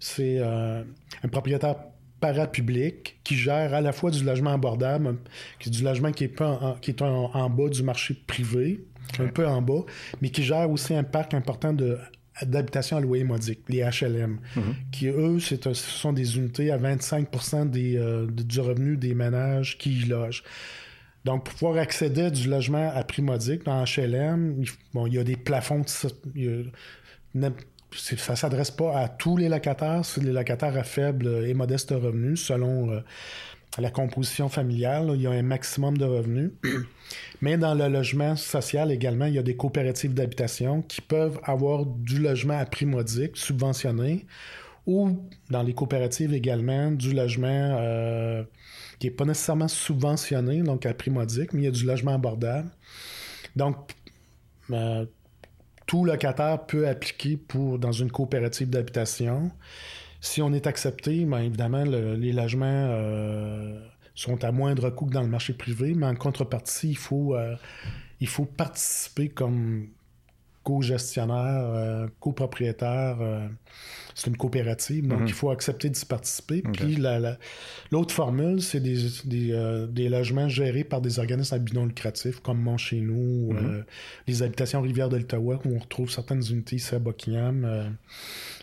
c'est, un propriétaire parapublic qui gère à la fois du logement abordable, qui est du logement qui est, pas qui est en bas du marché privé, un peu en bas, mais qui gère aussi un parc important de d'habitation à loyer modique, les HLM, mhm. qui eux, ce sont des unités à 25% euh, du revenu des ménages qui y logent. Donc, pour pouvoir accéder à du logement à prix modique dans HLM, il, bon, il y a des plafonds, ça ne s'adresse pas à tous les locataires, c'est les locataires à faible et modeste revenu, selon euh, la composition familiale. il y a un maximum de revenus. Mais dans le logement social également, il y a des coopératives d'habitation qui peuvent avoir du logement à prix modique, subventionné, ou dans les coopératives également, du logement euh, qui n'est pas nécessairement subventionné, donc à prix modique, mais il y a du logement abordable. Donc, euh, tout locataire peut appliquer pour dans une coopérative d'habitation. Si on est accepté, bien évidemment, les logements euh, sont à moindre coût que dans le marché privé, mais en contrepartie, il faut, euh, il faut participer comme co-gestionnaire, euh, copropriétaire. Euh, c'est une coopérative, donc mhm. il faut accepter d'y participer. Puis l'autre formule, c'est des, des, logements gérés par des organismes à but non lucratif, comme Mon Chez Nous, mhm. les habitations Rivière de l'Ottawa, où on retrouve certaines unités ici à Buckingham.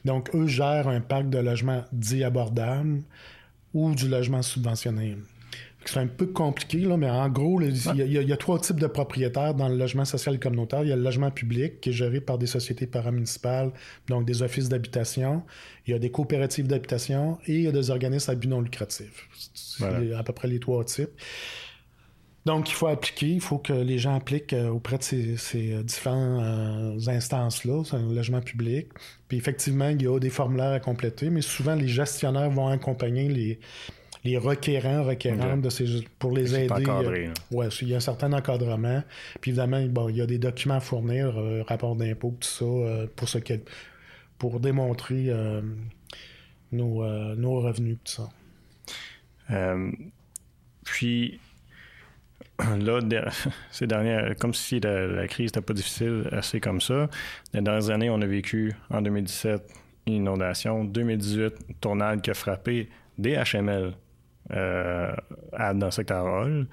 donc, eux gèrent un parc de logements dits abordables ou du logement subventionné c'est un peu compliqué, là, mais en gros, il y, a trois types de propriétaires dans le logement social et communautaire. Il y a le logement public qui est géré par des sociétés paramunicipales, donc des offices d'habitation. Il y a des coopératives d'habitation et il y a des organismes à but non lucratif. C'est à peu près les trois types. Donc, il faut appliquer, il faut que les gens appliquent euh, auprès de ces, ces différentes euh, instances-là, c'est un logement public. Puis effectivement, il y a des formulaires à compléter, mais souvent les gestionnaires vont accompagner les, les requérants, requérantes de ces, pour les aider. Encadré, ouais, il y a un certain encadrement. Puis évidemment, bon, il y a des documents à fournir, euh, rapport d'impôt, tout ça, euh, pour ce pour démontrer euh, nos, nos, revenus, tout ça. puis là, ces dernières, comme si la, crise n'était pas difficile, assez comme ça. Les dernières années, on a vécu en 2017 une inondation, 2018, tornade qui a frappé des HML euh, dans le secteur Hall.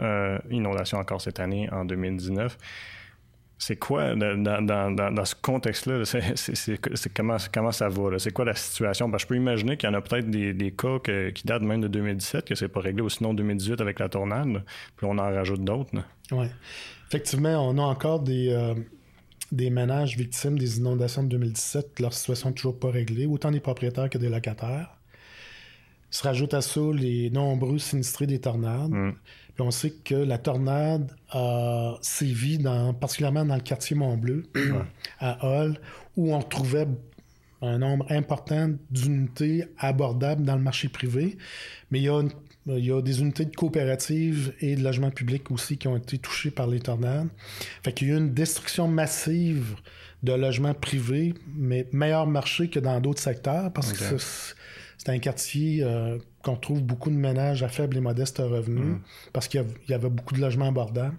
Euh, inondation encore cette année, en 2019. C'est quoi, dans, ce contexte-là, c'est, comment, comment ça va? C'est quoi la situation? je peux imaginer qu'il y en a peut-être des, cas qui datent même de 2017, que c'est pas réglé, ou sinon 2018 avec la tornade, puis on en rajoute d'autres. Oui. Effectivement, on a encore des, euh, des ménages victimes des inondations de 2017, leur situation n'est toujours pas réglée, autant des propriétaires que des locataires se rajoute à ça les nombreux sinistrés des tornades. Mm. Puis on sait que la tornade a sévi dans, particulièrement dans le quartier Montbleu, à Hall, où on retrouvait un nombre important d'unités abordables dans le marché privé. Mais il y a, il y a des unités de coopératives et de logements publics aussi qui ont été touchées par les tornades. Fait qu'il y a eu une destruction massive de logements privés, mais meilleur marché que dans d'autres secteurs parce que c'est un quartier euh, qu'on trouve beaucoup de ménages à faible et modeste revenus mm. parce qu'il y, avait beaucoup de logements abordables.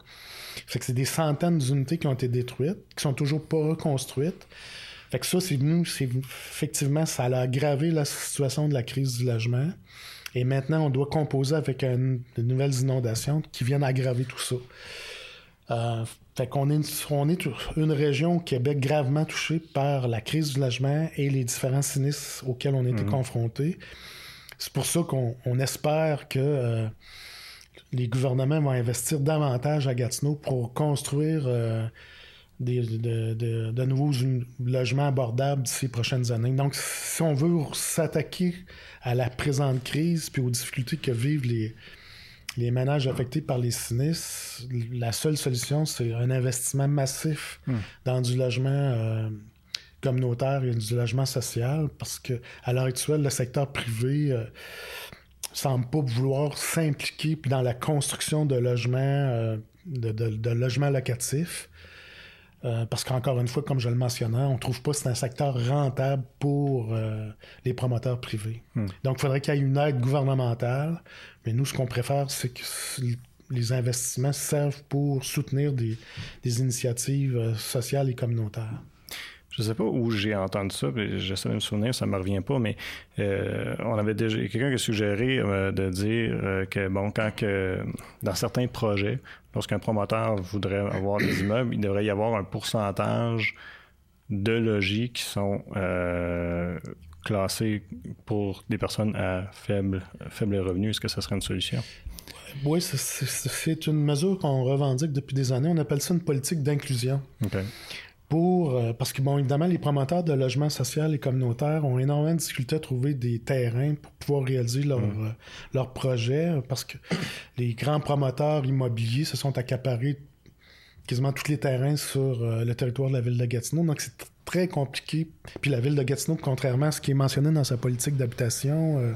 Fait que c'est des centaines d'unités qui ont été détruites, qui sont toujours pas reconstruites. Fait que ça, c'est nous, c'est effectivement, ça a aggravé la situation de la crise du logement. Et maintenant, on doit composer avec de nouvelles inondations qui viennent aggraver tout ça. Euh, fait qu'on est, on est une région au Québec gravement touchée par la crise du logement et les différents sinistres auxquels on a été mhm. confrontés. C'est pour ça qu'on espère que euh, les gouvernements vont investir davantage à Gatineau pour construire euh, des, de, nouveaux logements abordables d'ici les prochaines années. Donc, si on veut s'attaquer à la présente crise puis aux difficultés que vivent les, les ménages affectés par les sinistres, la seule solution, c'est un investissement massif hmm. dans du logement euh, communautaire et du logement social, parce que à l'heure actuelle, le secteur privé ne euh, semble pas vouloir s'impliquer dans la construction de logements, euh, de, logements locatifs. Euh, parce qu'encore une fois, comme je le mentionnais, on ne trouve pas que c'est un secteur rentable pour euh, les promoteurs privés. Hmm. Donc, il faudrait qu'il y ait une aide gouvernementale. Mais nous, ce qu'on préfère, c'est que les investissements servent pour soutenir des, initiatives euh, sociales et communautaires. Je ne sais pas où j'ai entendu ça, j'essaie de me souvenir, ça ne me revient pas, mais on avait déjà quelqu'un qui a suggéré de dire que bon, quand dans certains projets, lorsqu'un promoteur voudrait avoir des immeubles, il devrait y avoir un pourcentage de logis qui sont euh, classés pour des personnes à faible, faible revenu. Est-ce que ça serait une solution? Oui, c'est une mesure qu'on revendique depuis des années. On appelle ça une politique d'inclusion. pour euh, parce que bon évidemment les promoteurs de logements social et communautaires ont énormément de difficultés à trouver des terrains pour pouvoir réaliser leur, mm. leur projet parce que les grands promoteurs immobiliers se sont accaparés quasiment tous les terrains sur le territoire de la ville de Gatineau donc c'est très compliqué puis la ville de Gatineau contrairement à ce qui est mentionné dans sa politique d'habitation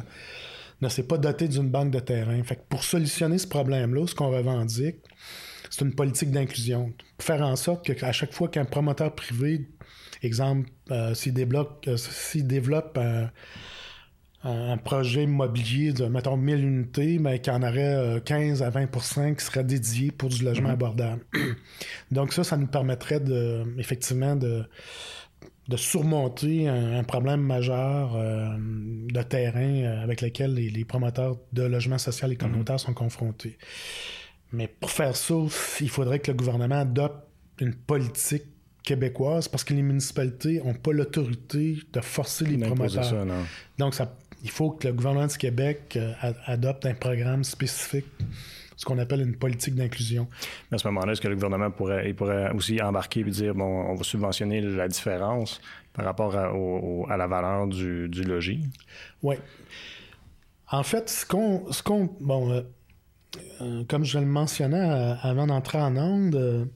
ne s'est pas doté d'une banque de terrain. Fait que pour solutionner ce problème-là, ce qu'on revendique, c'est une politique d'inclusion. Faire en sorte qu'à chaque fois qu'un promoteur privé, exemple, euh, s'il développe, euh, développe un, projet immobilier de, mettons, 1000 unités, mais qu'il y en aurait 15 euh, à 20 qui seraient dédiés pour du logement mm-hmm. abordable. Donc ça, ça nous permettrait de, effectivement de de surmonter un, problème majeur euh, de terrain euh, avec lequel les, promoteurs de logements sociaux et communautaires mhm. sont confrontés. Mais pour faire ça, il faudrait que le gouvernement adopte une politique québécoise parce que les municipalités n'ont pas l'autorité de forcer les promoteurs. Donc, ça, il faut que le gouvernement du Québec euh, adopte un programme spécifique ce qu'on appelle une politique d'inclusion. À ce moment-là, est-ce que le gouvernement pourrait, il pourrait aussi embarquer et dire, bon, on va subventionner la différence par rapport à, la valeur du, logis? Oui. En fait, ce qu'on... Ce qu'on bon, euh, euh, comme je le mentionnais euh, avant d'entrer en onde,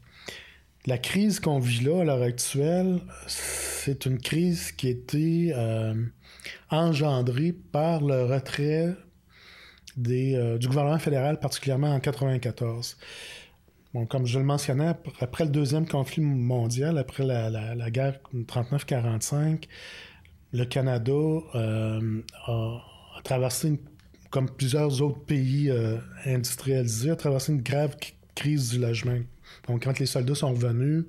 la crise qu'on vit là à l'heure actuelle, c'est une crise qui a été engendrée par le retrait euh, du gouvernement fédéral, particulièrement en 1994. Bon, comme je le mentionnais, après le deuxième conflit mondial, après la, guerre 39-45, le Canada euh, a, traversé, comme plusieurs autres pays euh, industrialisés, a traversé une grave crise du logement donc, quand les soldats sont revenus,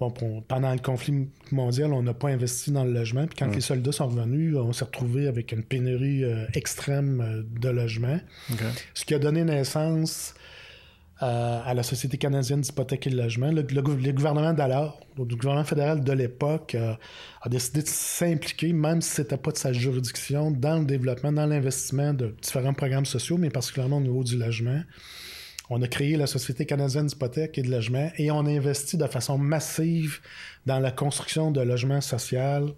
bon, pendant le conflit mondial, on n'a pas investi dans le logement. Puis quand les soldats sont revenus, on s'est retrouvé avec une pénurie euh, extrême euh, de logements. Ce qui a donné naissance euh, à la Société canadienne d'hypothèque et de logement. Le, gouvernement d'alors, le gouvernement fédéral de l'époque, a décidé de s'impliquer, même si ce n'était pas de sa juridiction, dans le développement, dans l'investissement de différents programmes sociaux, mais particulièrement au niveau du logement. On a créé la Société canadienne d'hypothèques et de logement et on a investi de façon massive dans la construction de logements sociaux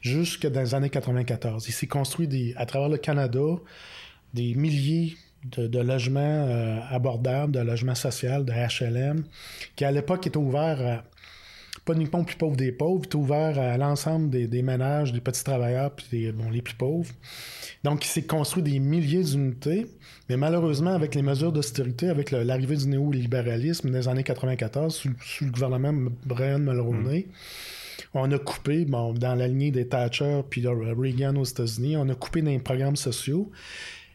jusque dans les années 94. Il s'est construit à travers le Canada des milliers de, logements euh, abordables, de logements sociaux, de HLM, qui à l'époque étaient ouverts pas uniquement plus pauvres des pauvres, étaient ouverts à l'ensemble des, ménages, des petits travailleurs, puis les plus pauvres. Donc, il s'est construit des milliers d'unités, mais malheureusement, avec les mesures d'austérité, avec l'arrivée du néolibéralisme les années 94, sous, le gouvernement Brian Mulroney, on a coupé, bon, dans la lignée des Thatcher puis Reagan aux États-Unis, on a coupé dans les programmes sociaux.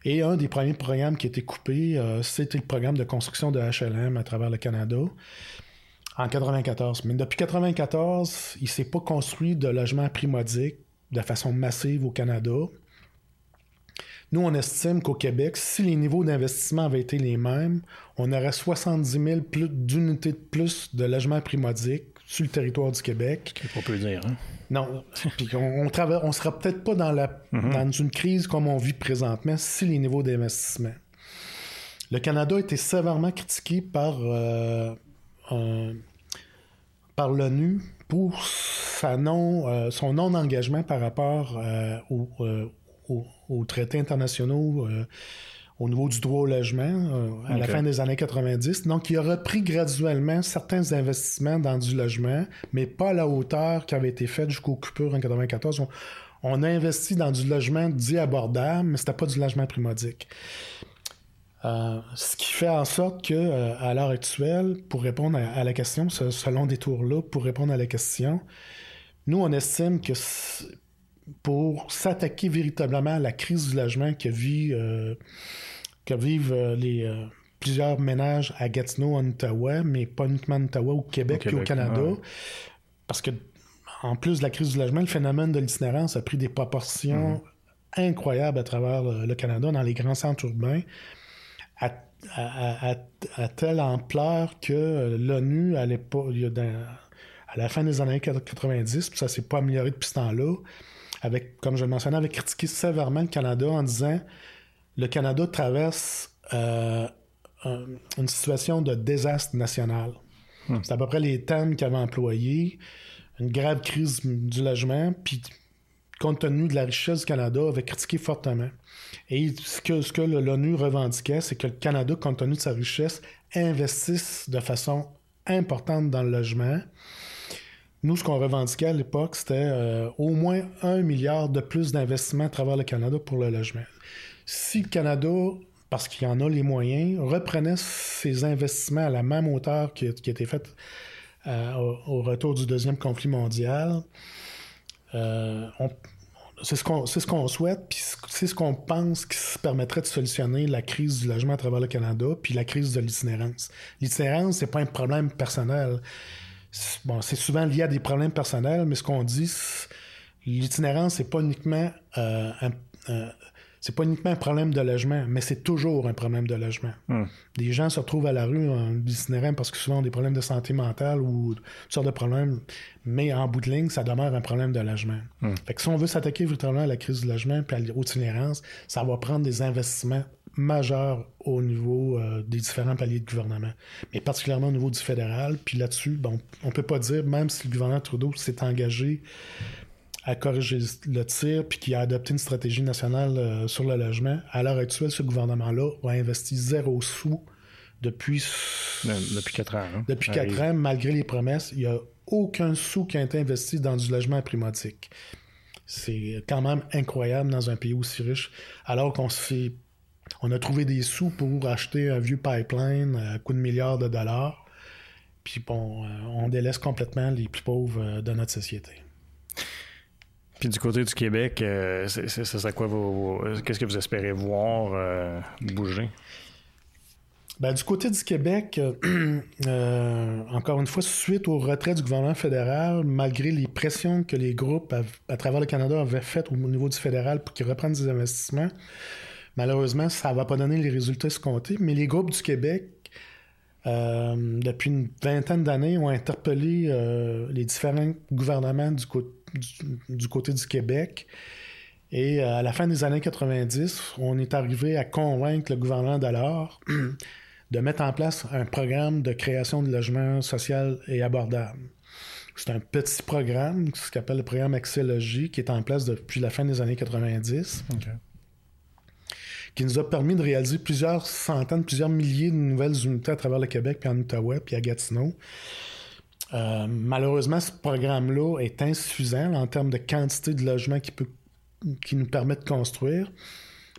Et un des premiers programmes qui a été coupé, euh, c'était le programme de construction de HLM à travers le Canada en 94. Mais depuis 94, il ne s'est pas construit de logement primodique de façon massive au Canada. Nous, on estime qu'au Québec, si les niveaux d'investissement avaient été les mêmes, on aurait 70 000 plus d'unités de plus de logements primodiques sur le territoire du Québec. On peut dire, hein? Non. Puis on, on, sera peut-être pas dans, la, mhm. dans une crise comme on vit présentement si les niveaux d'investissement. Le Canada a été sévèrement critiqué par, euh, par l'ONU pour sa non, euh, son non-engagement par rapport euh, au, aux, traités internationaux euh, au niveau du droit au logement euh, à la fin des années 90. Donc, il a repris graduellement certains investissements dans du logement, mais pas à la hauteur qui avait été faite jusqu'au coupure en 94. On, a investi dans du logement dit abordable, mais c'était pas du logement primodique. Euh, ce qui fait en sorte que, à l'heure actuelle, pour répondre à, la question, ce, long détour-là, pour répondre à la question, nous, on estime que pour s'attaquer véritablement à la crise du logement que, vit, euh, que vivent euh, les, euh, plusieurs ménages à Gatineau, en Ottawa, mais pas uniquement en Ottawa, au Québec, et au Canada. Parce que, en plus de la crise du logement, le phénomène de l'itinérance a pris des proportions mhm. incroyables à travers le, Canada, dans les grands centres urbains, à, telle ampleur que l'ONU, à l'époque, à la fin des années 90, puis ça s'est pas amélioré depuis ce temps-là, avec, comme je le mentionnais, avait critiqué sévèrement le Canada en disant le Canada traverse euh, une situation de désastre national. Hmm. C'est à peu près les termes qu'ils avaient employés. Une grave crise du logement, puis compte tenu de la richesse du Canada, avait critiqué fortement. Et ce que, l'ONU revendiquait, c'est que le Canada, compte tenu de sa richesse, investisse de façon importante dans le logement. Nous, ce qu'on revendiquait à l'époque, c'était euh, au moins un milliard de plus d'investissement à travers le Canada pour le logement. Si le Canada, parce qu'il en a les moyens, reprenait ses investissements à la même hauteur qui, qui été faite euh, au, retour du deuxième conflit mondial, euh, c'est ce qu'on ce qu'on souhaite, puis c'est ce qu'on pense qui se permettrait de solutionner la crise du logement à travers le Canada, puis la crise de l'itinérance. L'itinérance, c'est pas un problème personnel. Bon, c'est souvent lié à des problèmes personnels, mais ce qu'on dit, l'itinérance, c'est pas uniquement euh, un, c'est pas uniquement un problème de logement, mais c'est toujours un problème de logement. Hmm. Des gens se retrouvent à la rue en itinérant parce que souvent ont des problèmes de santé mentale ou toutes sortes de problèmes, mais en bout de ligne, ça demeure un problème de logement. Hmm. Fait que si on veut s'attaquer véritablement à la crise du logement puis à l'itinérance, ça va prendre des investissements majeurs au niveau euh, des différents paliers de gouvernement, mais particulièrement au niveau du fédéral. Puis là-dessus, bon, on peut pas dire, même si le gouvernement Trudeau s'est engagé à corriger le tir puis qui a adopté une stratégie nationale euh, sur le logement. À l'heure actuelle, ce gouvernement-là a investi zéro sous depuis... Depuis quatre ans. Hein? Depuis quatre ans, malgré les promesses, il n'y a aucun sou qui a été investi dans du logement primotique. C'est quand même incroyable dans un pays aussi riche, alors qu'on se On a trouvé des sous pour acheter un vieux pipeline à coût de milliards de dollars. Puis bon, euh, on délaisse complètement les plus pauvres euh, de notre société. Puis du côté du Québec, euh, c'est quoi qu'est-ce que vous espérez voir euh, bouger? Ben, du côté du Québec, euh, encore une fois, suite au retrait du gouvernement fédéral, malgré les pressions que les groupes à, travers le Canada avaient faites au niveau du fédéral pour qu'ils reprennent des investissements, malheureusement, ça ne va pas donner les résultats escomptés. Mais les groupes du Québec, depuis une vingtaine d'années, ont interpellé les différents gouvernements du côté du, côté du Québec. Et euh, à la fin des années 90, on est arrivé à convaincre le gouvernement d'alors de mettre en place un programme de création de logements social et abordables. C'est un petit programme, ce qu'on appelle le programme Axiologie, qui est en place depuis la fin des années 90. qui nous a permis de réaliser plusieurs centaines, plusieurs milliers de nouvelles unités à travers le Québec, puis en Outaouais, puis à Gatineau. Euh, malheureusement, ce programme-là est insuffisant en termes de quantité de logements qui, nous permet de construire.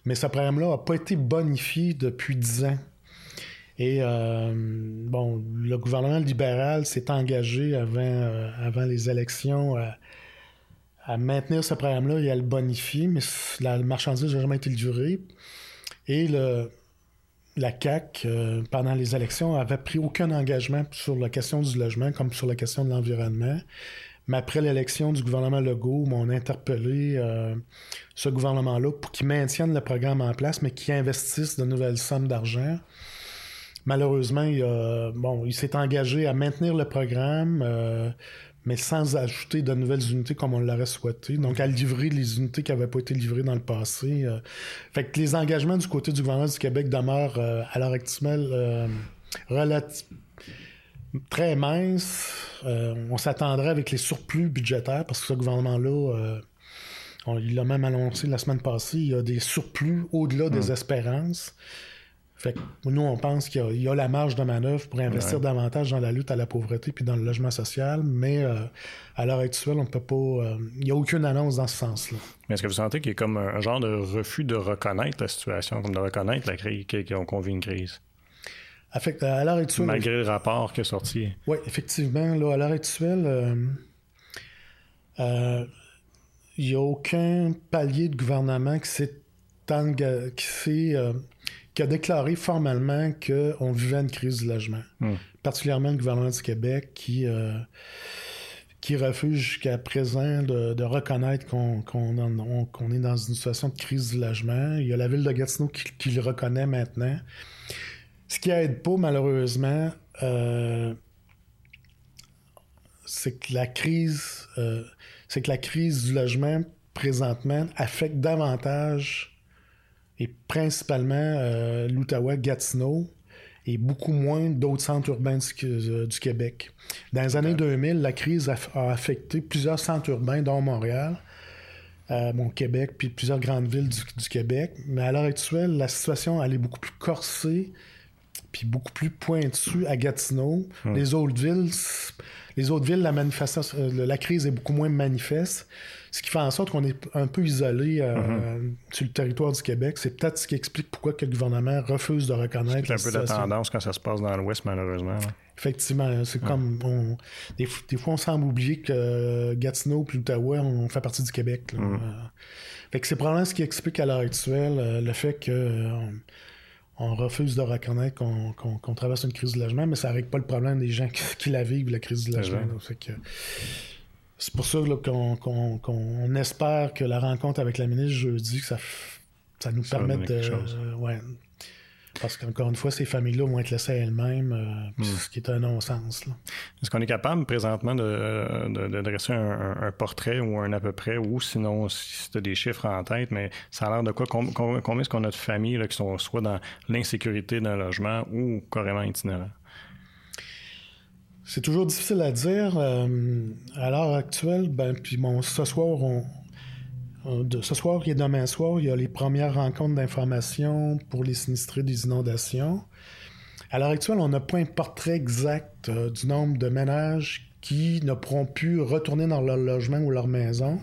Mais ce programme-là n'a pas été bonifié depuis dix ans. Et euh, bon, le gouvernement libéral s'est engagé avant, euh, les élections à, maintenir ce programme-là et à le bonifier, mais la marchandise n'a jamais été livrée. Et le, la CAC euh, pendant les élections, avait pris aucun engagement sur la question du logement comme sur la question de l'environnement. Mais après l'élection du gouvernement Legault, on a interpellé euh, ce gouvernement-là pour qu'il maintienne le programme en place, mais qu'il investisse de nouvelles sommes d'argent. Malheureusement, il, bon, il s'est engagé à maintenir le programme, euh, mais sans ajouter de nouvelles unités comme on l'aurait souhaité. Donc, à livrer les unités qui n'avaient pas été livrées dans le passé. Euh. Fait que les engagements du côté du gouvernement du Québec demeurent euh, à l'heure actuelle euh, très minces. on s'attendrait avec les surplus budgétaires, parce que ce gouvernement-là, il l'a même annoncé la semaine passée, il y a des surplus au-delà des hmm. espérances. Fait nous, on pense qu'il y, a la marge de manœuvre pour investir davantage dans la lutte à la pauvreté puis dans le logement social, mais euh, à l'heure actuelle, on peut pas. Euh, il n'y a aucune annonce dans ce sens-là. Mais est-ce que vous sentez qu'il y a comme un, genre de refus de reconnaître la situation, comme de reconnaître la crise, qu'on vit une crise? à l'heure actuelle. Malgré le rapport qui est sorti. Oui, effectivement. Là, à l'heure actuelle, euh, il n'y a aucun palier de gouvernement qui s'est qui a déclaré formellement qu'on vivait une crise du logement. Hmm. Particulièrement le gouvernement du Québec qui, euh, qui refuse jusqu'à présent de, reconnaître qu'on est dans une situation de crise du logement. Il y a la ville de Gatineau qui, le reconnaît maintenant. Ce qui aide pas, malheureusement, euh, c'est que la crise, euh, c'est que la crise du logement présentement affecte davantage et principalement euh, l'Outaouais, Gatineau et beaucoup moins d'autres centres urbains du, euh, Québec. Dans les années 2000, la crise a, affecté plusieurs centres urbains, dont Montréal, euh, mon Québec, puis plusieurs grandes villes du, Québec. Mais à l'heure actuelle, la situation elle est beaucoup plus corsée, puis beaucoup plus pointue à Gatineau. Hmm. Les autres villes, les autres villes, la manifestation, euh, la crise est beaucoup moins manifeste. Ce qui fait en sorte qu'on est un peu isolé euh, mm-hmm. sur le territoire du Québec. C'est peut-être ce qui explique pourquoi que le gouvernement refuse de reconnaître. C'est un peu la tendance quand ça se passe dans l'Ouest, malheureusement. Effectivement, c'est comme des, fois on semble oublier que Gatineau et l'Outaouais on fait partie du Québec. Mm. Euh, fait que c'est probablement ce qui explique à l'heure actuelle euh, le fait que on, refuse de reconnaître qu'on traverse une crise de logement, mais ça ne règle pas le problème des gens qui, la vivent, la crise de logement. que, c'est pour ça qu'on espère que la rencontre avec la ministre jeudi, que ça, ça nous permette de. ouais, parce qu'encore une fois, ces familles-là vont être laissées à elles-mêmes, euh, hmm. ce qui est un non-sens. Est-ce qu'on est capable présentement de, dresser un, portrait ou un à peu près, ou sinon, si tu as des chiffres en tête, mais ça a l'air de quoi? Combien est-ce qu'on a de familles qui sont soit dans l'insécurité d'un logement ou carrément itinérants? C'est toujours difficile à dire. Euh, à l'heure actuelle, ben, puis bon, ce soir, de, ce soir et demain soir, il y a les premières rencontres d'information pour les sinistrés des inondations. À l'heure actuelle, on n'a pas un portrait exact euh, du nombre de ménages qui ne pourront plus retourner dans leur logement ou leur maison.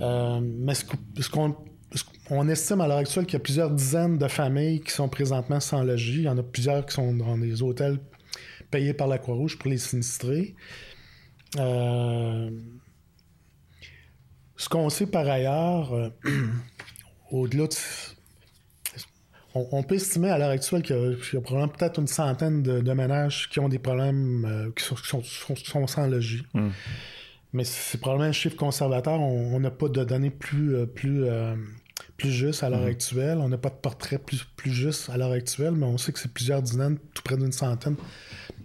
Euh, mais ce, qu'on on estime à l'heure actuelle qu'il y a plusieurs dizaines de familles qui sont présentement sans logis. Il y en a plusieurs qui sont dans des hôtels payés par la Croix-Rouge pour les sinistrer. Euh, ce qu'on sait par ailleurs, euh, au-delà de. On, peut estimer à l'heure actuelle qu'il y a, probablement peut-être une centaine de, ménages qui ont des problèmes, euh, qui, sont, sans logis. Hmm. Mais c'est probablement un chiffre conservateur. On n'a pas de données plus, plus, plus justes à l'heure hmm. actuelle. On n'a pas de portrait plus, plus juste à l'heure actuelle, mais on sait que c'est plusieurs dizaines, tout près d'une centaine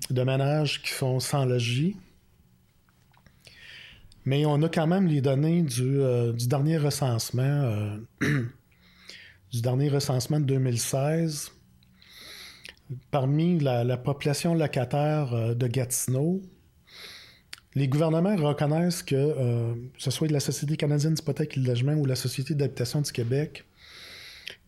de ménages qui sont sans logis. Mais on a quand même les données du, euh, dernier recensement, euh, du dernier recensement de 2016. Parmi la, population locataire euh, de Gatineau, les gouvernements reconnaissent que, ce soit de la Société canadienne d'hypothèque et de logement ou la Société d'habitation du Québec,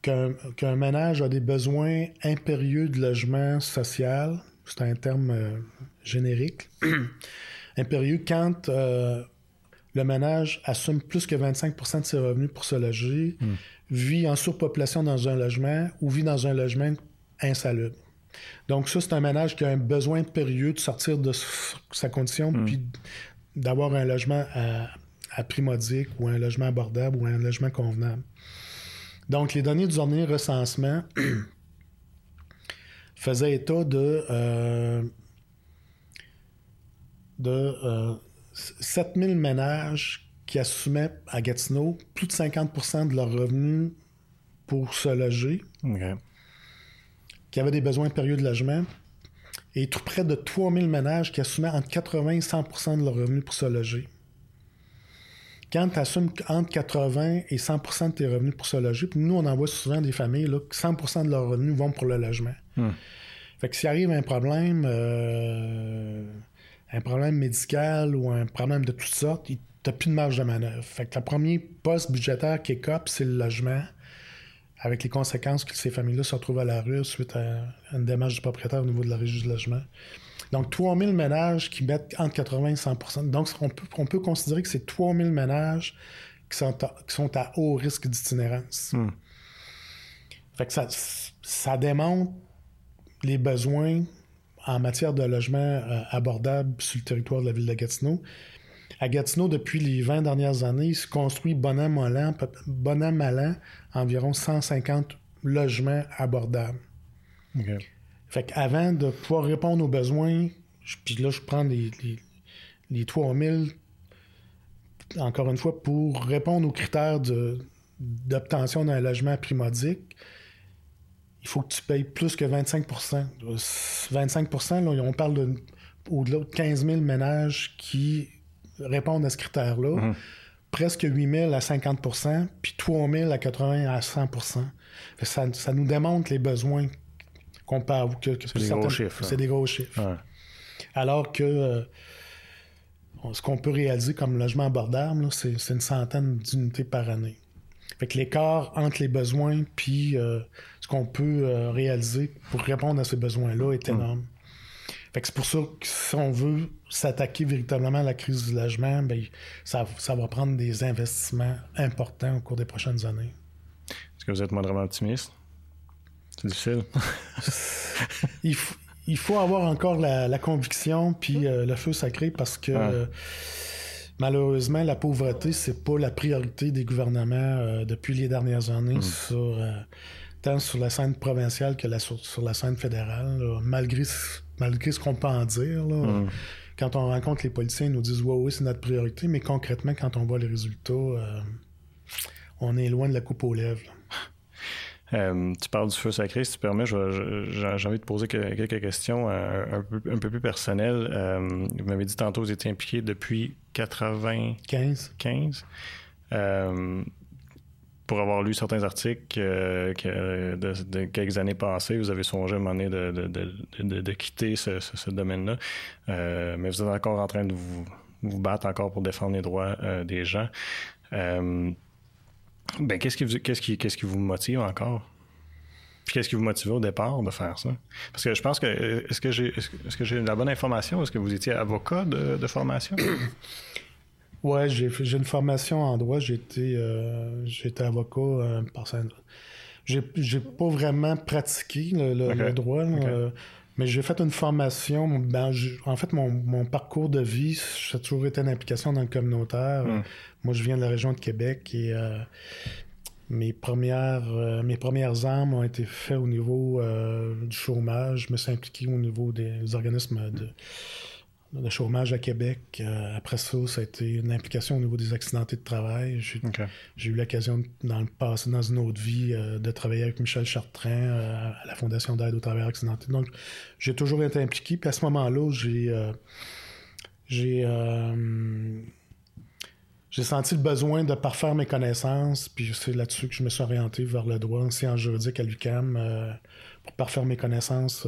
qu'un ménage a des besoins impérieux de logement social c'est un terme euh, générique, impérieux, quand euh, le ménage assume plus que 25% de ses revenus pour se loger, hmm. vit en surpopulation dans un logement ou vit dans un logement insalubre. Donc ça, c'est un ménage qui a un besoin impérieux de sortir de sa condition hmm. puis d'avoir un logement à, à prix modique ou un logement abordable ou un logement convenable. Donc les données du dernier recensement faisait état de, euh, de 7000 euh, ménages qui assumaient à Gatineau plus de 50% de leurs revenus pour se loger, qui avaient des besoins période de logement, et tout près de 3000 ménages qui assumaient entre 80 et 100% de leurs revenus pour se loger. Quand tu assumes entre 80 et 100% de tes revenus pour se loger, puis nous, on envoie souvent des familles, là, 100% de leurs revenus vont pour le logement. Hmm. Fait que s'il arrive un problème, euh, un problème médical ou un problème de toutes sortes, tu n'as plus de marge de manœuvre. Fait que le premier poste budgétaire qui est COP, c'est le logement, avec les conséquences que ces familles-là se retrouvent à la rue suite à une démarche du propriétaire au niveau de la régie du logement. Donc, 3000 ménages qui mettent entre 80 et 100 Donc, on peut, on peut considérer que c'est 3000 ménages qui sont à, qui sont à haut risque d'itinérance. Hmm. Fait que ça, ça démontre les besoins en matière de logement euh, abordable sur le territoire de la ville de Gatineau. À Gatineau, depuis les 20 dernières années, il se construit bon an, mal environ 150 logements abordables. Fait qu'avant de pouvoir répondre aux besoins, puis là, je prends les, les, les 3000, encore une fois, pour répondre aux critères d'obtention d'un logement primodique, il faut que tu payes plus que 25% 25 là, on parle de au-delà de 15 000 ménages qui répondent à ce critère-là. Mhm. Presque 8 000 à 50% puis 3 000 à 80 à 100 ça, ça nous démontre les besoins qu'on parle. Que, c'est des gros chiffres. C'est des gros chiffres. Alors que ce qu'on peut réaliser comme logement abordable, c'est une centaine d'unités par année. Fait que l'écart entre les besoins puis ce qu'on peut réaliser pour répondre à ces besoins-là est hmm. énorme. Fait que c'est pour ça que si on veut s'attaquer véritablement à la crise du logement, ben, ça, ça, va prendre des investissements importants au cours des prochaines années. Est-ce que vous êtes modernement optimiste? C'est difficile. il, il, faut avoir encore la, conviction puis euh, le feu sacré parce que euh, malheureusement, la pauvreté, c'est pas la priorité des gouvernements euh, depuis les dernières années hmm. sur tant sur la scène provinciale que sur, la scène fédérale, malgré malgré ce qu'on peut en dire. Mm. Quand on rencontre les politiciens, ils nous disent Ouais, oui, c'est notre priorité, mais concrètement, quand on voit les résultats, euh, on est loin de la coupe aux lèvres. Euh, tu parles du feu sacré, si tu permets, j'ai envie de poser quelques questions euh, un, peu, un, peu, plus personnelles. vous m'avez dit tantôt que vous étiez impliqué depuis 95. 15 pour avoir lu certains articles euh, de, quelques années passées, vous avez songé à un moment donné de, quitter ce, domaine-là. Euh, mais vous êtes encore en train de vous, battre encore pour défendre les droits euh, des gens. Ben, qu'est-ce qui, qu'est-ce, qui, qu'est-ce qui vous motive encore? qu'est-ce qui vous motivait au départ de faire ça? Parce que je pense que est-ce que j'ai est-ce que j'ai la bonne information? Est-ce que vous étiez avocat de, de formation? Ouais, j'ai une formation en droit. J'ai été, euh, avocat euh, par J'ai pas vraiment pratiqué le, droit, euh, mais j'ai fait une formation. Ben, en fait, mon, parcours de vie, j'ai toujours été une implication dans le communautaire. Hmm. Moi, je viens de la région de Québec et mes premières, mes premières armes ont été faites au niveau du chômage. Je me suis impliqué au niveau des organismes de le chômage à Québec. Euh, après ça, ça a été une implication au niveau des accidentés de travail. J'ai eu l'occasion, dans le passé, dans une autre vie, euh, de travailler avec Michel Chartrain euh, à la Fondation d'aide aux travailleurs accidentés. Donc, j'ai toujours été impliqué. Puis à ce moment-là, j'ai j'ai j'ai senti le besoin de parfaire mes connaissances. Puis c'est là-dessus que je me suis orienté vers le droit en sciences juridiques à l'UQAM pour parfaire mes connaissances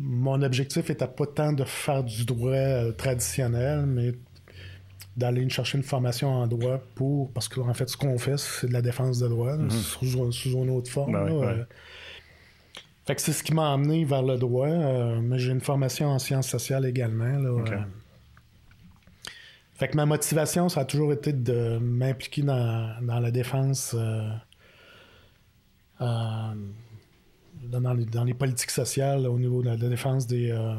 mon objectif était pas tant de faire du droit euh, traditionnel, mais d'aller chercher une formation en droit pour. Parce qu'en fait, ce qu'on fait, c'est de la défense de droit, mhm. sous, une autre forme. Ben euh. Fait que c'est ce qui m'a amené vers le droit. Euh, mais j'ai une formation en sciences sociales également. fait que ma motivation, ça a toujours été de m'impliquer dans, la défense dans les, dans les, politiques sociales au niveau de la, défense des, euh,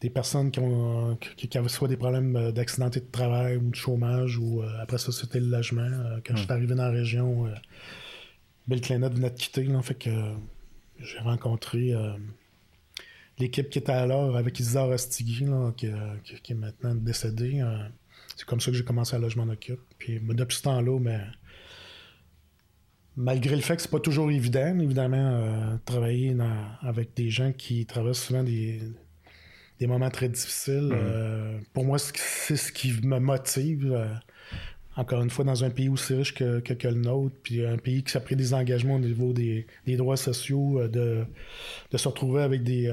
des personnes qui, ont, qui, avaient soit des problèmes euh, d'accidenté de travail ou de chômage ou euh, après ça c'était le logement. quand je suis arrivé dans la région, Bill Clinton venait de quitter, là, fait que j'ai rencontré l'équipe qui était alors avec Isaac Ostigui, qui, qui, est maintenant décédé. c'est comme ça que j'ai commencé à logement occupe. Puis depuis ce temps-là, mais ben, malgré le fait que c'est pas toujours évident, évidemment, euh, travailler avec des gens qui traversent souvent des, moments très difficiles. Mm-hmm. Euh, pour moi, c'est ce qui me motive. Euh, encore une fois, dans un pays aussi riche que, que, le nôtre, puis un pays qui s'est pris des engagements au niveau des, droits sociaux, de, se retrouver avec des,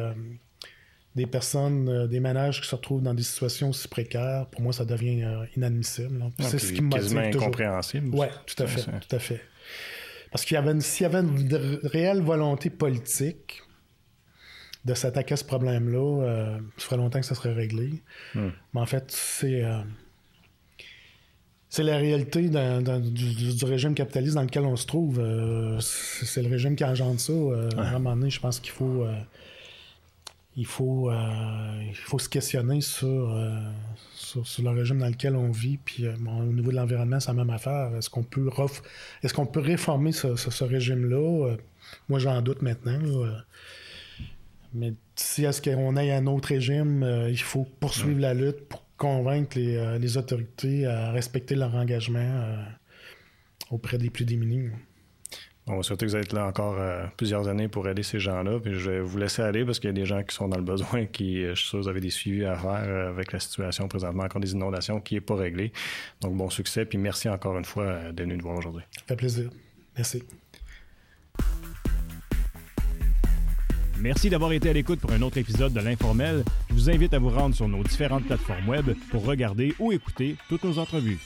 des personnes, des ménages qui se retrouvent dans des situations aussi précaires, pour moi, ça devient inadmissible. Ah, c'est ce qui me motive. incompréhensible. Oui, tout à fait, tout à fait. Parce qu'il y avait s'il y avait une réelle volonté politique de s'attaquer à ce problème-là, euh, ça ferait longtemps que ça serait réglé. Hmm. Mais en fait, c'est euh, c'est la réalité du, régime capitaliste dans lequel on se trouve. Euh, c'est le régime qui engendre ça. À un moment donné, je pense qu'il faut il faut, euh, il faut se questionner euh, sur, sur, le régime dans lequel on vit. Puis euh, au niveau de l'environnement, c'est la même affaire. Est-ce qu'on peut, est qu'on peut réformer ce, régime-là? moi, j'en doute maintenant. Mais si est-ce qu'on ait un autre régime, il faut poursuivre la lutte pour convaincre les, autorités à respecter leur engagement auprès des plus démunis. On va souhaiter que vous êtes là encore euh, plusieurs années pour aider ces gens-là. Puis je vais vous laisser aller parce qu'il y a des gens qui sont dans le besoin, qui, euh, je suis sûr, vous avez des suivis à faire euh, avec la situation présentement, encore des inondations qui n'est pas réglée. Donc, bon succès. Puis merci encore une fois d'être venu nous voir aujourd'hui. Ça fait plaisir. Merci. Merci d'avoir été à l'écoute pour un autre épisode de l'Informel. Je vous invite à vous rendre sur nos différentes plateformes web pour regarder ou écouter toutes nos entrevues.